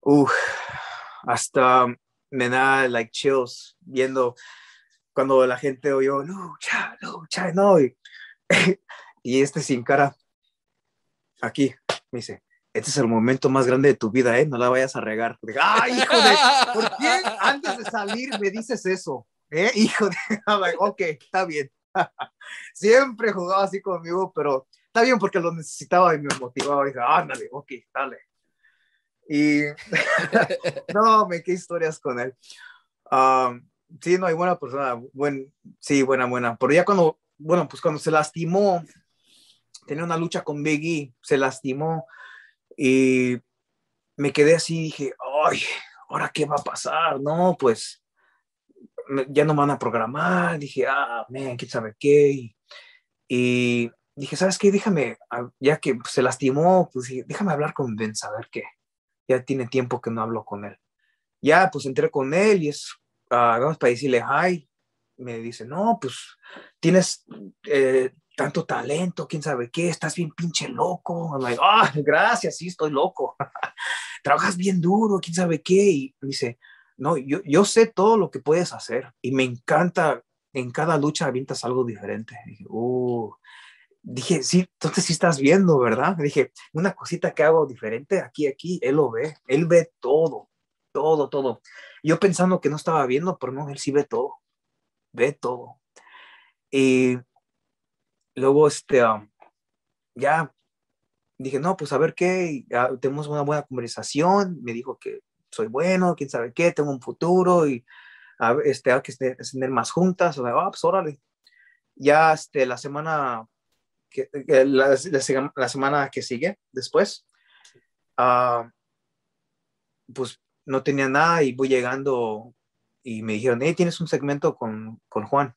Uff, hasta me da like chills viendo cuando la gente oyó, lucha, lucha, no, y y este sin cara, aquí, me dice, este es el momento más grande de tu vida, ¿eh? No la vayas a regar. ¡Ay, hijo de! ¿Por qué antes de salir me dices eso? ¿Eh? Hijo de... ok, está bien. Siempre jugaba así conmigo, pero está bien porque lo necesitaba y me motivaba. Dije, ándale, ok, dale. Y no, me qué historias con él. Um, sí, no hay buena persona. Buen, sí, buena, buena. Pero ya cuando bueno, pues cuando se lastimó, tenía una lucha con Biggie, se lastimó y me quedé así, dije, ay, ¿ahora qué va a pasar? No, pues ya no van a programar, dije, ah, man, quién sabe qué. Y, dije, ¿sabes qué? Déjame, ya que se lastimó, pues déjame hablar con a ver qué. Ya tiene tiempo que no hablo con él. Ya, pues entré con él y es, uh, vamos para decirle hi me dice, no, pues tienes eh, tanto talento, quién sabe qué, estás bien pinche loco. ah, gracias, sí, estoy loco. Trabajas bien duro, quién sabe qué. Y dice, no, yo, yo sé todo lo que puedes hacer y me encanta, en cada lucha avientas algo diferente. dije, uh, dije, sí, entonces sí estás viendo, ¿verdad? Dije, una cosita que hago diferente aquí, aquí, él lo ve, él ve todo, todo, todo. Yo pensando que no estaba viendo, pero no, él sí ve todo ve todo. Y luego, este, um, ya dije, no, pues a ver qué, tenemos una buena conversación, me dijo que soy bueno, quién sabe qué, tengo un futuro y a este, hay que tener más juntas, o sea, ah, pues órale. Ya este, la semana que, la, la, semana que sigue después, uh, pues no tenía nada y voy llegando y me dijeron, hey, tienes un segmento con, con Juan,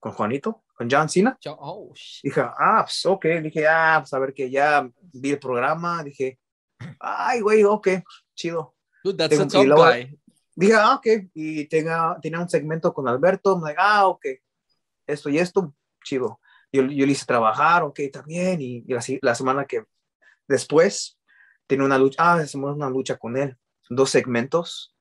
con Juanito, con John Cena. Oh, dije, ah, pues ok, dije, ah, pues a ver que ya vi el programa, dije, ay, güey, ok, chido. Dude, that's a guy. Dije, ah, ok, y tenga, tenía un segmento con Alberto, me dije, ah, ok, esto y esto, chido. Yo, yo le hice trabajar, ok, también, y, y la, la, semana que después, tenía una lucha, ah, hacemos una lucha con él, dos segmentos,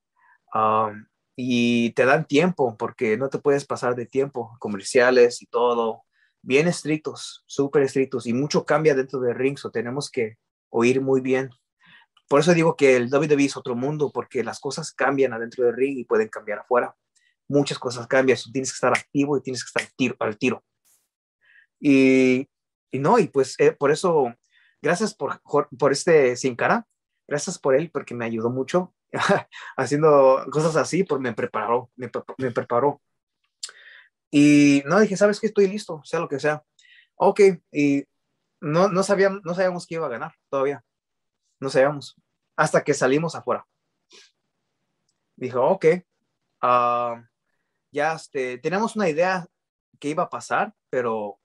y te dan tiempo porque no te puedes pasar de tiempo, comerciales y todo, bien estrictos, súper estrictos y mucho cambia dentro del ring, so tenemos que oír muy bien. Por eso digo que el WWE es otro mundo porque las cosas cambian adentro del ring y pueden cambiar afuera. Muchas cosas cambian, tienes que estar activo y tienes que estar tiro, al tiro. Y, y no, y pues eh, por eso, gracias por, por este Sin Cara, gracias por él porque me ayudó mucho haciendo cosas así, pues me preparó, me, me, preparó. Y no dije, ¿sabes qué? Estoy listo, sea lo que sea. Ok, y no, no, sabíamos, no sabíamos que iba a ganar todavía. No sabíamos. Hasta que salimos afuera. Dijo, ok, uh, ya este, tenemos una idea que iba a pasar, pero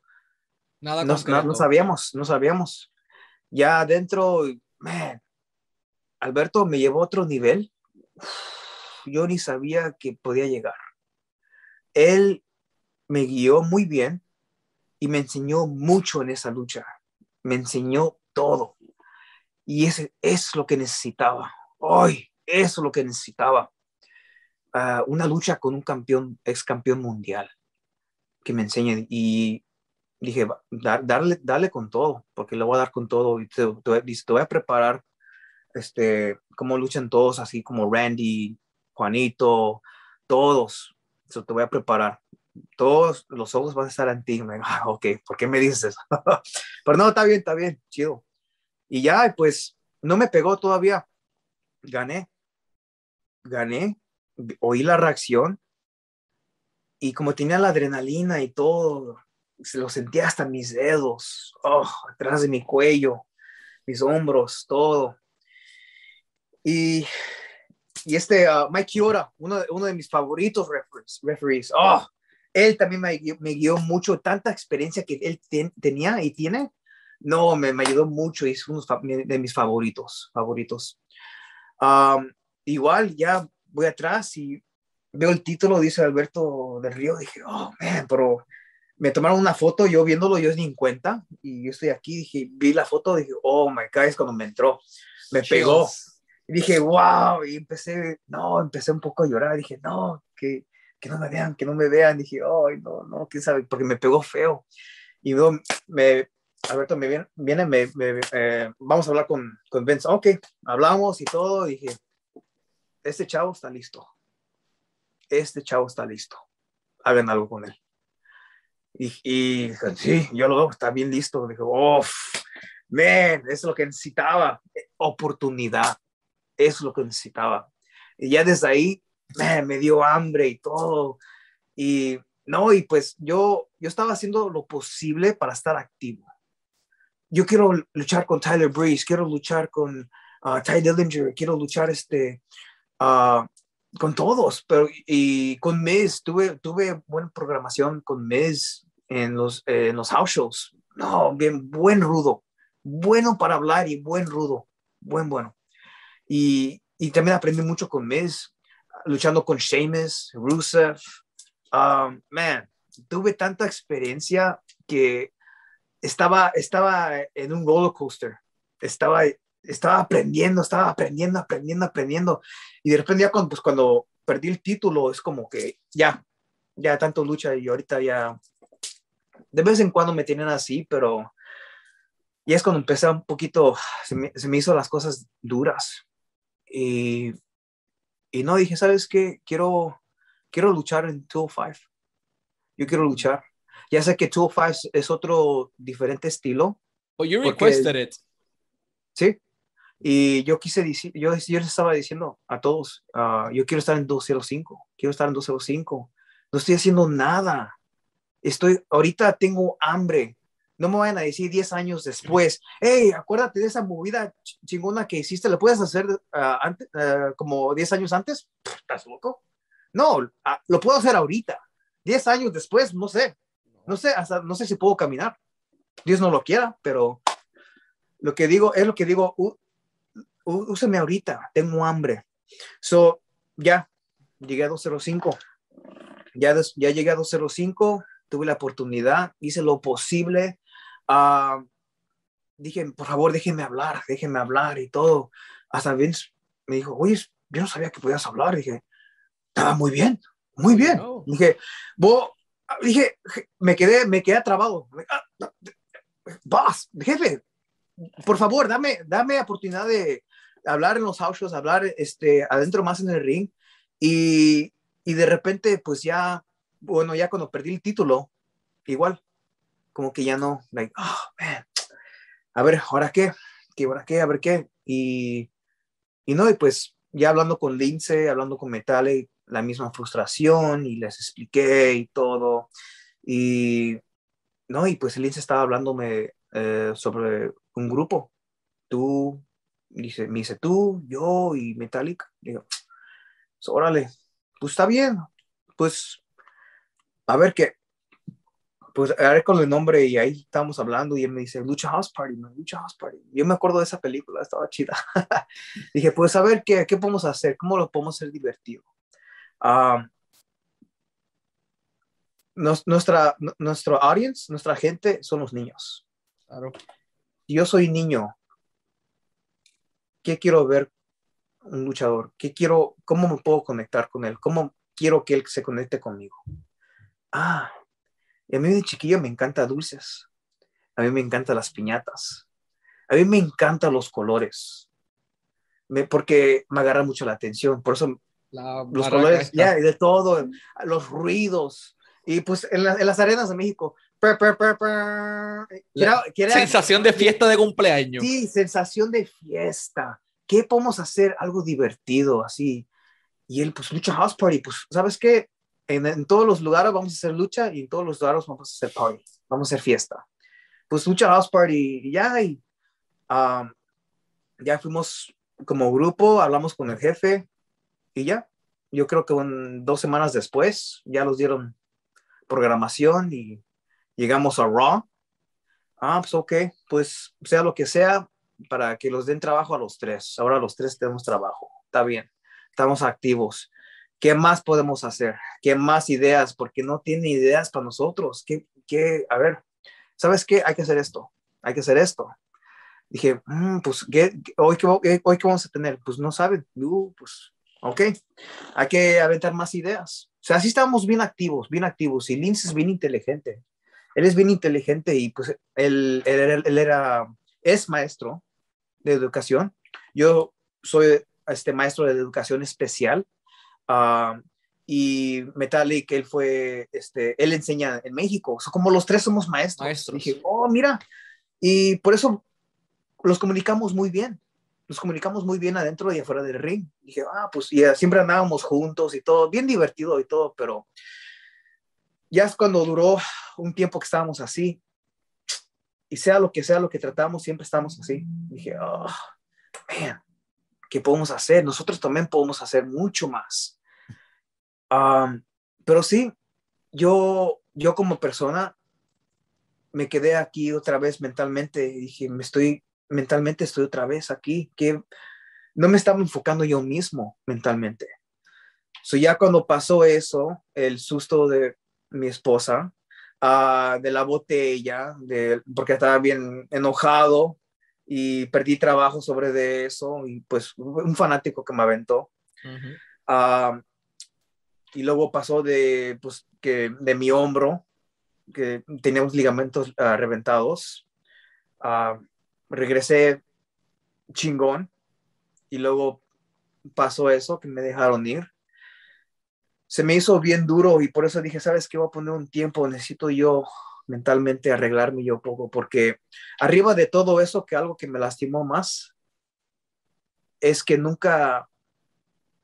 Nada no, no, no, sabíamos, no sabíamos. Ya adentro, man, Alberto me llevó a otro nivel. Yo ni sabía que podía llegar. Él me guió muy bien y me enseñó mucho en esa lucha. Me enseñó todo. Y ese es lo que necesitaba. Hoy, eso es lo que necesitaba. Ah, una lucha con un campeón, ex campeón mundial, que me enseñe. Y dije, darle, darle con todo, porque le voy a dar con todo. Y te, voy a preparar este, cómo luchan todos, así como Randy, Juanito, todos. Eso te voy a preparar. Todos los ojos van a estar en ti. Ah, ok, ¿por qué me dices eso? Pero no, está bien, está bien, chido. Y ya, pues, no me pegó todavía. Gané. Gané. Oí la reacción. Y como tenía la adrenalina y todo, se lo sentía hasta mis dedos, oh, atrás de mi cuello, mis hombros, todo. Y, y este uh, Mike Kiora, uno, uno de mis favoritos referees, oh, él también me, me, guió mucho, tanta experiencia que él tenía y tiene, no, me, me, ayudó mucho y es uno de mis favoritos, favoritos. Um, igual, ya voy atrás y veo el título, dice Alberto del Río, dije, oh, man, pero me tomaron una foto, yo viéndolo, yo ni en cuenta, y yo estoy aquí, dije, vi la foto, dije, oh my God, es cuando me entró, me pegó. Dije, wow, y empecé, no, empecé un poco a llorar, dije, no, que, que no me vean, que no me vean, dije, ay, no, no, quién sabe, porque me pegó feo. Y luego me, Alberto me viene, viene me, eh, vamos a hablar con, con Vince, ok, hablamos y todo, dije, este chavo está listo, este chavo está listo, hagan algo con él. Y, y sí, yo lo veo, está bien listo. Dijo, oh, man, es lo que necesitaba. Oportunidad, es lo que necesitaba. Y ya desde ahí, me dio hambre y todo. Y no, y pues yo, yo estaba haciendo lo posible para estar activo. Yo quiero luchar con Tyler Breeze, quiero luchar con uh, Ty Dillinger, quiero luchar este, uh, con todos, pero y con Miz, tuve, tuve buena programación con Miz en los, en los house shows. No, bien, buen rudo, bueno para hablar y buen rudo, buen bueno. Y, y también aprendí mucho con Miz, luchando con Sheamus, Rusev. Um, man, tuve tanta experiencia que estaba, estaba en un roller coaster. Estaba estaba aprendiendo, estaba aprendiendo, aprendiendo, aprendiendo. Y de repente ya cuando, pues, cuando perdí el título es como que ya, ya tanto lucha y ahorita ya, de vez en cuando me tienen así, pero ya es cuando empecé un poquito, se me, se me hizo las cosas duras. Y, y no, dije, ¿sabes qué? Quiero, quiero luchar en 205. Yo quiero luchar. Ya sé que 205 es otro diferente estilo. Oh, you requested it. Sí, y yo quise decir, yo, yo les estaba diciendo a todos, uh, yo quiero estar en 205, quiero estar en 205. No estoy haciendo nada. Estoy, ahorita tengo hambre. No me vayan a decir 10 años después, hey, acuérdate de esa movida chingona que hiciste, ¿la puedes hacer uh, antes, uh, como 10 años antes? ¿Estás loco? No, lo puedo hacer ahorita. 10 años después, no sé. No sé, no sé si puedo caminar. Dios no lo quiera, pero lo que digo es lo que digo, úseme ahorita, tengo hambre. So, ya, llegué a 205. Ya, ya llegué a 205, tuve la oportunidad, hice lo posible. Uh, dije, por favor, déjenme hablar, déjenme hablar y todo. Hasta Vince me dijo, oye, yo no sabía que podías hablar. Dije, estaba muy bien, muy bien. Dije, vos, dije, me quedé, me quedé trabado. Vas, jefe, por favor, dame, dame oportunidad de, hablar en los house hablar este, adentro más en el ring y, y de repente pues ya, bueno, ya cuando perdí el título, igual, como que ya no, like, oh, man, a ver, ¿ahora qué? ¿Qué, ahora qué? A ver qué. Y, y no, y pues ya hablando con Lince, hablando con Metale, la misma frustración y les expliqué y todo. Y no, y pues Lince estaba hablándome eh, sobre un grupo. Tú, dice, me dice tú, yo y Metallica. Digo, órale, pues está bien, pues a ver qué, pues a ver con el nombre y ahí estábamos hablando y él me dice, Lucha House Party, Lucha House Party. Yo me acuerdo de esa película, estaba chida. Dije, pues a ver qué, qué podemos hacer, cómo lo podemos hacer divertido. Ah, nuestra, nuestro audience, nuestra gente son los niños. Claro. yo soy niño, ¿qué quiero ver un luchador? ¿Qué quiero, cómo me puedo conectar con él? ¿Cómo quiero que él se conecte conmigo? Ah, y a mí de chiquillo me encanta dulces. A mí me encantan las piñatas. A mí me encantan los colores. Me, porque me agarra mucho la atención. Por eso los colores, ya, de todo, los ruidos. Y pues en, las arenas de México, sensación de fiesta de cumpleaños. Sí, sensación de fiesta. ¿Qué podemos hacer? Algo divertido, así. Y él, pues, lucha house party. Pues, ¿sabes qué? En, todos los lugares vamos a hacer lucha y en todos los lugares vamos a hacer party. Vamos a hacer fiesta. Pues, lucha house party. Y ya, y, um, ya fuimos como grupo, hablamos con el jefe y ya. Yo creo que dos semanas después ya los dieron programación y llegamos a Raw. Ah, pues ok, pues sea lo que sea, para que los den trabajo a los tres. Ahora los tres tenemos trabajo. Está bien, estamos activos. ¿Qué más podemos hacer? ¿Qué más ideas? Porque no tiene ideas para nosotros. ¿Qué, qué? A ver, ¿sabes qué? Hay que hacer esto. Hay que hacer esto. Dije, mm, pues, hoy, qué, ¿hoy qué vamos a tener? Pues no saben. Uh, pues, ok. Hay que aventar más ideas. O sea, así estamos bien activos, bien activos. Y Lince es bien inteligente. Él es bien inteligente y pues él, él, era, es maestro de educación. Yo soy este maestro de educación especial. Uh, y Metallic, él fue, este, él enseña en México. como los tres somos maestros. maestros. Dije, oh, mira. Y por eso los comunicamos muy bien. Nos comunicamos muy bien adentro y afuera del ring. Dije, ah, pues y siempre andábamos juntos y todo, bien divertido y todo, pero ya es cuando duró un tiempo que estábamos así. Y sea lo que sea lo que tratamos, siempre estamos así. Dije, oh, man, ¿qué podemos hacer? Nosotros también podemos hacer mucho más. pero sí, yo, yo como persona me quedé aquí otra vez mentalmente y dije, me estoy mentalmente estoy otra vez aquí, que no me estaba enfocando yo mismo mentalmente. So ya cuando pasó eso, el susto de mi esposa, uh, de la botella, de, porque estaba bien enojado y perdí trabajo sobre de eso y pues un fanático que me aventó. Uh, y luego pasó de, pues, que de mi hombro, que teníamos ligamentos uh, reventados regresé chingón y luego pasó eso, que me dejaron ir. Se me hizo bien duro y por eso dije, ¿sabes qué? Voy a poner un tiempo, necesito yo mentalmente arreglarme yo poco, porque arriba de todo eso, que algo que me lastimó más, es que nunca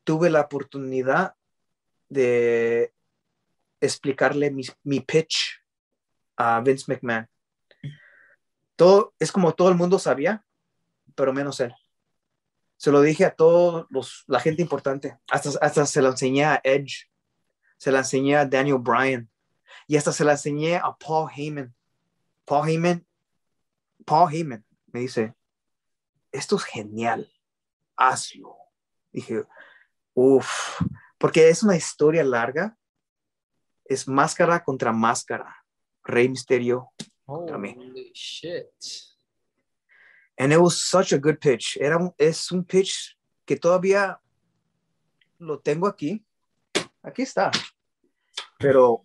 tuve la oportunidad de explicarle mi, mi pitch a Vince McMahon. Todo, es como todo el mundo sabía, pero menos él. Se lo dije a todos los, la gente importante, hasta, hasta se lo enseñé a Edge, se la enseñé a Daniel Bryan y hasta se la enseñé a Paul Heyman. Paul Heyman, Paul Heyman me dice, esto es genial, hazlo. Dije, uff, porque es una historia larga, es máscara contra máscara, Rey Misterio Holy shit. And it was such a good pitch. Era un, es un pitch que todavía lo tengo aquí. Aquí está. Pero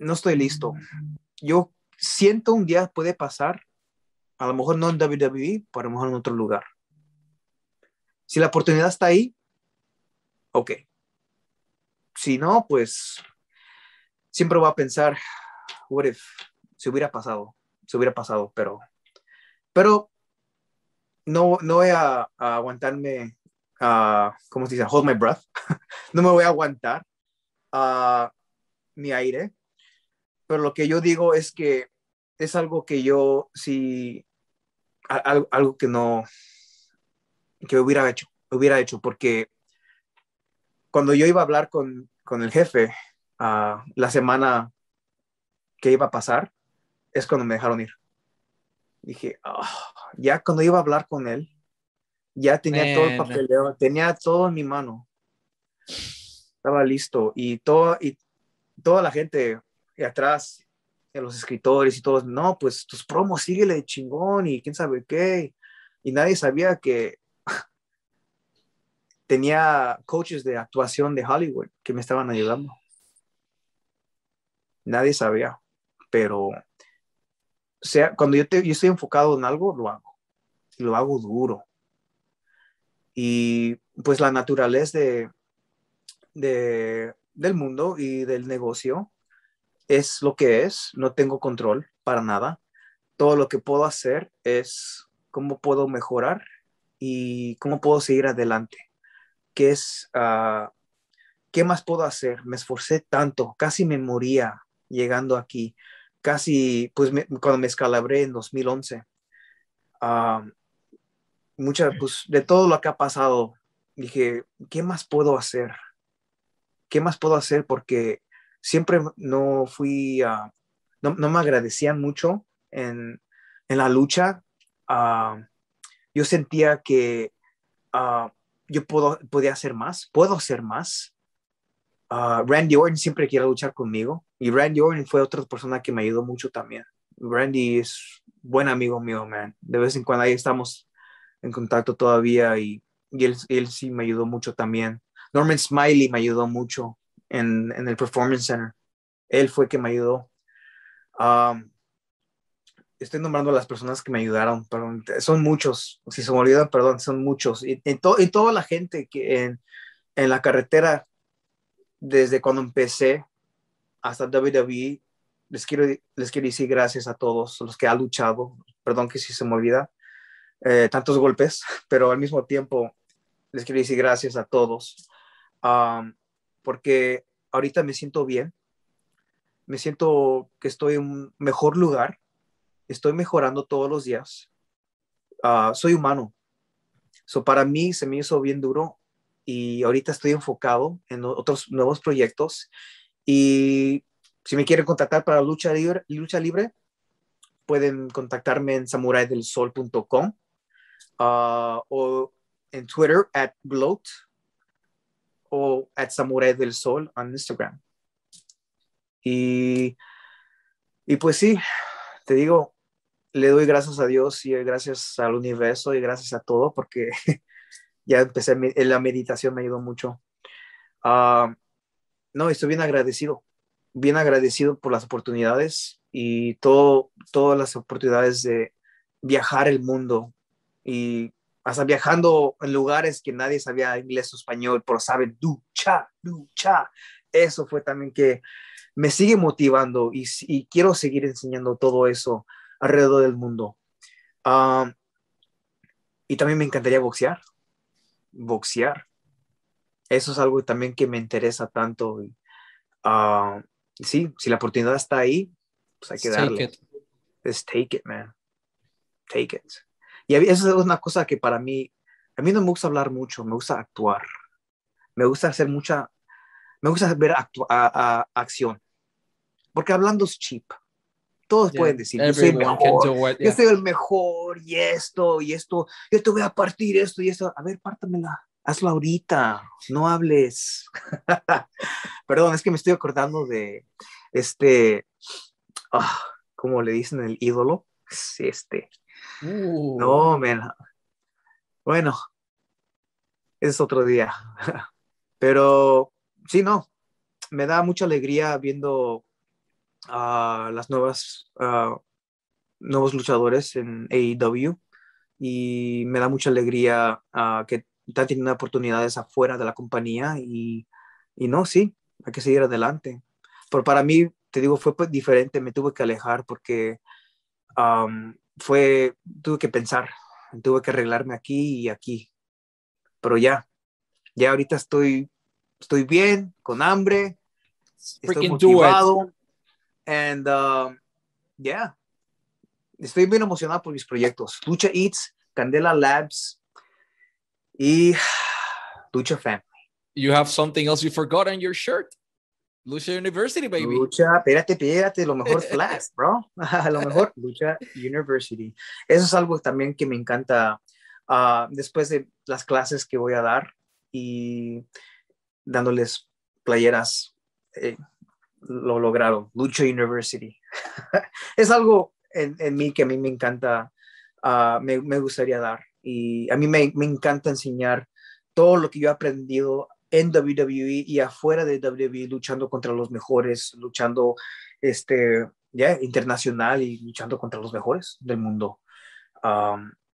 no estoy listo. Yo siento un día puede pasar, a lo mejor no en WWE, pero a lo mejor en otro lugar. Si la oportunidad está ahí, ok. Si no, pues siempre voy a pensar, what if, hubiera pasado, se hubiera pasado, pero, pero no, no voy a, aguantarme, uh, ¿cómo se dice? Hold my breath. no me voy a aguantar uh, mi aire, pero lo que yo digo es que es algo que yo sí, algo, algo que no, que hubiera hecho, hubiera hecho, porque cuando yo iba a hablar con, con el jefe uh, la semana qué iba a pasar, es cuando me dejaron ir. Dije, ah, ya cuando iba a hablar con él, ya tenía todo el papeleo, tenía todo en mi mano. Estaba listo y todo, y toda la gente de atrás, de los escritores y todos, no, pues tus promos, síguele chingón y quién sabe qué. Y nadie sabía que tenía coaches de actuación de Hollywood que me estaban ayudando. Nadie sabía, pero sea, cuando yo, te, yo estoy enfocado en algo, lo hago. Y lo hago duro. Y pues la naturaleza de, de, del mundo y del negocio es lo que es. No tengo control para nada. Todo lo que puedo hacer es cómo puedo mejorar y cómo puedo seguir adelante qué es, ah, qué más puedo hacer. Me esforcé tanto, casi me moría llegando aquí, casi, pues cuando me escalabré en 2011. Uh, mucha, pues de todo lo que ha pasado, dije, ¿qué más puedo hacer? ¿Qué más puedo hacer? Porque siempre no fui, no, no, me agradecían mucho en, en la lucha. Uh, yo sentía que yo puedo, podía hacer más, puedo hacer más. Ah, Randy Orton siempre quiere luchar conmigo y Randy Orton fue otra persona que me ayudó mucho también. Randy es buen amigo mío, man. De vez en cuando ahí estamos en contacto todavía y, y él, él, sí me ayudó mucho también. Norman Smiley me ayudó mucho en, en el Performance Center. Él fue que me ayudó. Um, estoy nombrando a las personas que me ayudaron, perdón, son muchos, si se me olvidan, perdón, son muchos. Y, en, toda la gente que en, en, la carretera, desde cuando empecé hasta WWE, les quiero, les quiero decir gracias a todos los que han luchado, perdón que si se me olvida, eh, tantos golpes, pero al mismo tiempo les quiero decir gracias a todos, um, porque ahorita me siento bien, me siento que estoy en un mejor lugar estoy mejorando todos los días. Uh, soy humano. So, para mí se me hizo bien duro y ahorita estoy enfocado en otros nuevos proyectos. Y si me quieren contactar para lucha libre, lucha libre pueden contactarme en samuraidelsol.com uh, ah, o en Twitter at bloat o at samurai del sol en Instagram. Y, y pues sí, te digo, le doy gracias a Dios y gracias al universo y gracias a todo porque ya empecé, la meditación me ayudó mucho. Uh, no, estoy bien agradecido, bien agradecido por las oportunidades y todo, todas las oportunidades de viajar el mundo y hasta viajando en lugares que nadie sabía inglés o español, pero saben ducha, ducha. Eso fue también que me sigue motivando y, y quiero seguir enseñando todo eso alrededor del mundo. Ah, y también me encantaría boxear. Boxear. Eso es algo también que me interesa tanto. Uh, sí, si la oportunidad está ahí, pues hay que darle. Take it. take it, man. Take it. Y eso es una cosa que para mí, a mí no me gusta hablar mucho, me gusta actuar. Me gusta hacer mucha, me gusta ver acción. Porque hablando es cheap todos pueden decir, yo soy el mejor, yo soy el mejor y esto y esto, yo te voy a partir esto y esto. A ver, pártamela, hazlo ahorita, no hables. Perdón, es que me estoy acordando de este, ah, ¿cómo le dicen el ídolo? Este. Uh. No, men. Bueno, es otro día. Pero sí, no, me da mucha alegría viendo a las nuevas, nuevos luchadores en AEW y me da mucha alegría que están teniendo oportunidades afuera de la compañía y, y, no, sí, hay que seguir adelante. Pero para mí, te digo, fue pues diferente, me tuve que alejar porque fue, tuve que pensar, tuve que arreglarme aquí y aquí. Pero ya, ya ahorita estoy, estoy bien, con hambre, estoy motivado. And um, yeah, estoy bien emocionado por mis proyectos. Lucha Eats, Candela Labs y Lucha Family. You have something else you forgot on your shirt. Lucha University, baby. Lucha, espérate, espérate, lo mejor Flash, bro. lo mejor Lucha University. Eso es algo también que me encanta uh, después de las clases que voy a dar y dándoles playeras eh, lo lograron, Lucha University. es algo en, en, mí que a mí me encanta, uh, me, me, gustaría dar. Y a mí me, me, encanta enseñar todo lo que yo he aprendido en WWE y afuera de WWE, luchando contra los mejores, luchando este, ya internacional y luchando contra los mejores del mundo.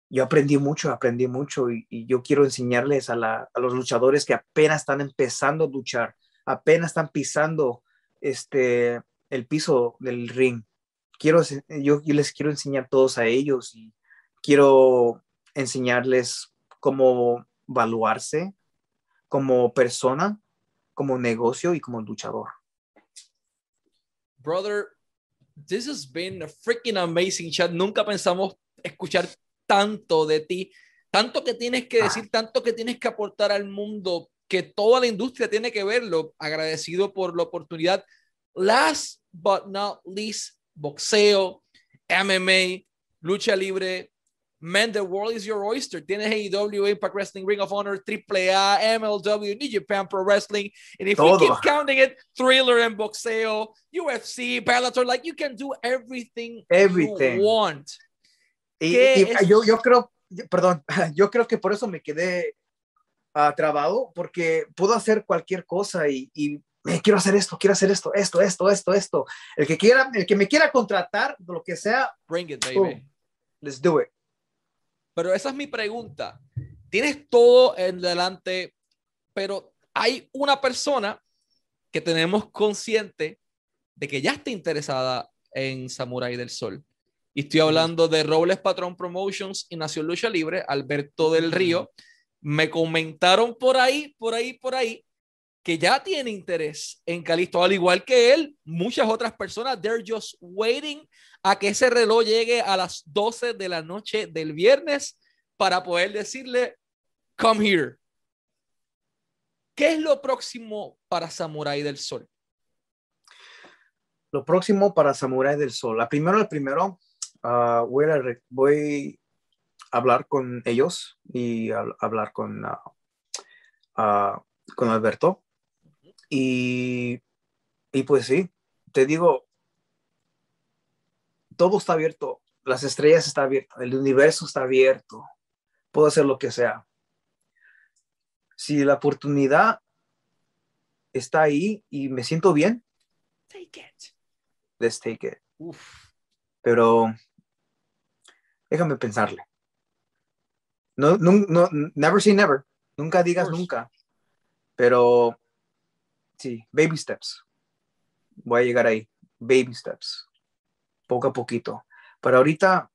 Yo aprendí mucho, aprendí mucho y, yo quiero enseñarles a, la, a, los luchadores que apenas están empezando a luchar, apenas están pisando este, el piso del ring. Quiero, yo, yo les quiero enseñar todos a ellos y quiero enseñarles cómo evaluarse como persona, como negocio y como luchador. Brother, this has been a freaking amazing chat. Nunca pensamos escuchar tanto de ti, tanto que tienes que decir, ah. tanto que tienes que aportar al mundo, que toda la industria tiene que verlo. Agradecido por la oportunidad. Last but not least, boxeo, MMA, lucha libre. Man, the world is your oyster. Tienes AEW, Impact Wrestling, Ring of Honor, AAA, MLW, New Japan Pro Wrestling. And if Todo. we keep counting it, Thriller and Boxeo, UFC, Bellator, like you can do everything, everything. you want. Y, y yo, yo creo, perdón, yo creo que por eso me quedé uh, trabado, porque puedo hacer cualquier cosa y, y eh, quiero hacer esto, quiero hacer esto, esto, esto, esto, esto. El que quiera, el que me quiera contratar, lo que sea, bring it, baby. let's do it. Pero esa es mi pregunta. Tienes todo en delante, pero hay una persona que tenemos consciente de que ya está interesada en Samurai del Sol. Y estoy hablando de Robles Patrón Promotions y Nación Lucha Libre, Alberto del Río. Me comentaron por ahí, por ahí, por ahí, que ya tiene interés en Calisto, al igual que él, muchas otras personas, they're just waiting a que ese reloj llegue a las 12 de la noche del viernes para poder decirle, come here. ¿Qué es lo próximo para Samurai del Sol? Lo próximo para Samurai del Sol. La primero, el primero, uh, voy, a, voy, a, hablar con ellos y hablar con, uh, uh, con Alberto y, y pues sí, te digo, todo está abierto, las estrellas están abiertas, el universo está abierto, puedo hacer lo que sea. Si la oportunidad está ahí y me siento bien, take it. Let's take it. Pero déjame pensarle. No, no, no, never say never. Nunca digas nunca. Pero Sí, baby steps. Voy a llegar ahí. Baby steps. Poco a poquito. Pero ahorita,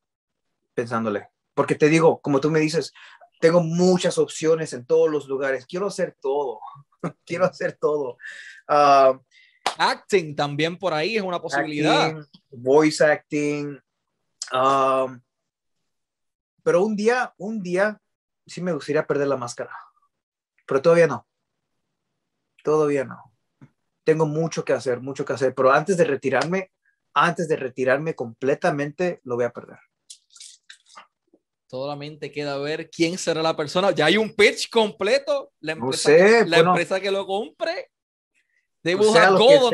pensándole. Porque te digo, como tú me dices, tengo muchas opciones en todos los lugares. Quiero hacer todo. Quiero hacer todo. Uh, acting también por ahí es una posibilidad. voice acting. Um, pero un día, un día sí me gustaría perder la máscara. Pero todavía no. Todavía no tengo mucho que hacer, mucho que hacer, pero antes de retirarme, antes de retirarme completamente, lo voy a perder. Solamente queda ver quién será la persona. Ya hay un pitch completo. La empresa, la empresa que lo compre. They will have gold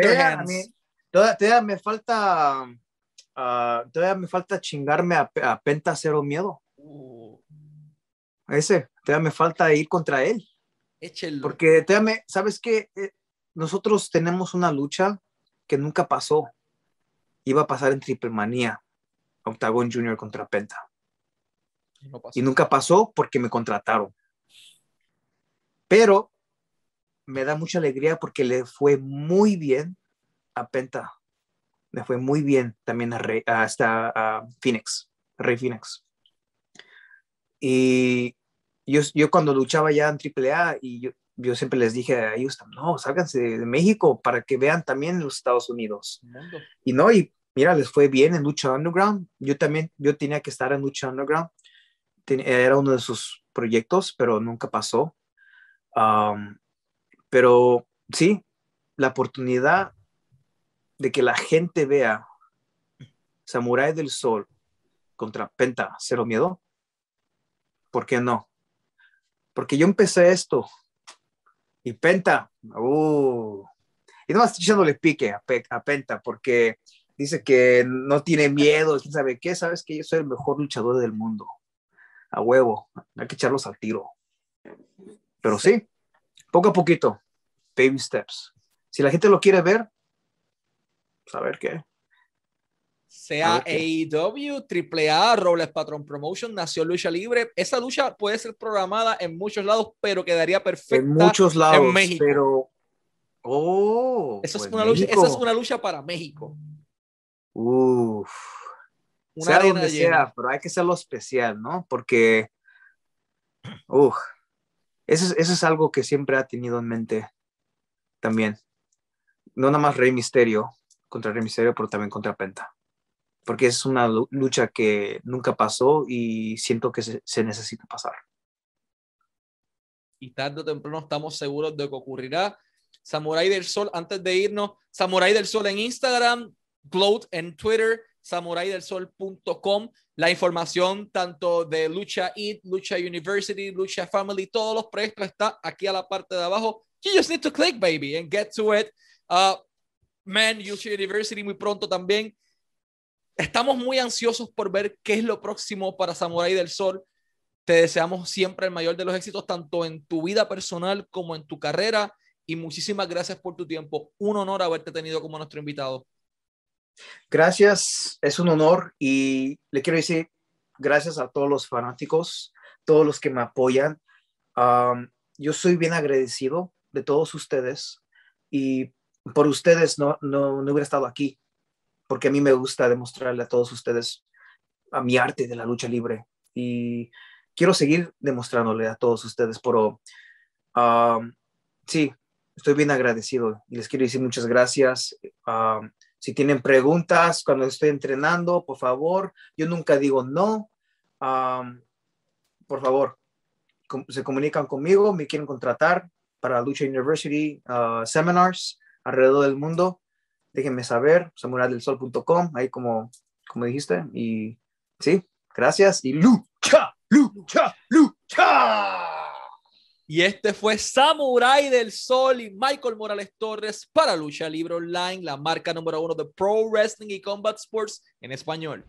Todavía, me falta. Uh, todavía me falta chingarme a, a Penta Cero Miedo. Uh. Ese, todavía me falta ir contra él. Échelo. Porque todavía me, ¿sabes qué? Nosotros tenemos una lucha que nunca pasó. Iba a pasar en Triple Manía, Octagon Junior contra Penta. y nunca pasó porque me contrataron. Pero me da mucha alegría porque le fue muy bien a Penta. Le fue muy bien también a Rey, hasta a Phoenix, Rey Phoenix. Y yo, yo cuando luchaba ya en AAA y yo, yo siempre les dije a ellos, no, sálganse de México para que vean también los Estados Unidos. Y no, y mira, les fue bien en Lucha Underground. Yo también, yo tenía que estar en Lucha Underground. era uno de sus proyectos, pero nunca pasó. pero sí, la oportunidad de que la gente vea Samurai del Sol contra Penta, Cero Miedo, ¿por qué no? Porque yo empecé esto y Penta, uh, Y nomás echándole pique a, a Penta porque dice que no tiene miedo, quién sabe qué, sabes que yo soy el mejor luchador del mundo. A huevo, hay que echarlos al tiro. Pero sí, poco a poquito, baby steps. Si la gente lo quiere ver, pues qué. Sea AEW, AAA, Robles Patron Promotion, Nació Lucha Libre. Esa lucha puede ser programada en muchos lados, pero quedaría perfecta en muchos lados, en México. Pero, oh, esa, es una lucha, esa es una lucha para México. Uf. sea donde sea, pero hay que hacerlo especial, ¿no? Porque, uf, eso es, algo que siempre ha tenido en mente también. No nada más Rey Misterio contra Rey Misterio, pero también contra Penta. Porque es una lucha que nunca pasó y siento que se, necesita pasar. Y tarde o temprano estamos seguros de que ocurrirá. Samurai del Sol, antes de irnos, Samurai del Sol en Instagram, Gloat en Twitter, samuraidelsol.com. La información tanto de Lucha Eat, Lucha University, Lucha Family, todos los proyectos está aquí a la parte de abajo. You just need to click, baby, and get to it. Uh, man, Lucha University muy pronto también. Estamos muy ansiosos por ver qué es lo próximo para Samurai del Sol. Te deseamos siempre el mayor de los éxitos, tanto en tu vida personal como en tu carrera. Y muchísimas gracias por tu tiempo. Un honor haberte tenido como nuestro invitado. Gracias, es un honor y le quiero decir gracias a todos los fanáticos, todos los que me apoyan. yo soy bien agradecido de todos ustedes y por ustedes no, no, no hubiera estado aquí, porque a mí me gusta demostrarle a todos ustedes a mi arte de la lucha libre y quiero seguir demostrándole a todos ustedes, pero sí, estoy bien agradecido y les quiero decir muchas gracias. Si tienen preguntas cuando estoy entrenando, por favor, yo nunca digo no. por favor, se comunican conmigo, me quieren contratar para Lucha University uh, seminars alrededor del mundo. Déjenme saber, samuraidelsol.com, ahí como, como dijiste. Y sí, gracias y lucha, lucha, lucha. Y este fue Samurai del Sol y Michael Morales Torres para Lucha Libre Online, la marca número uno de Pro Wrestling y Combat Sports en español.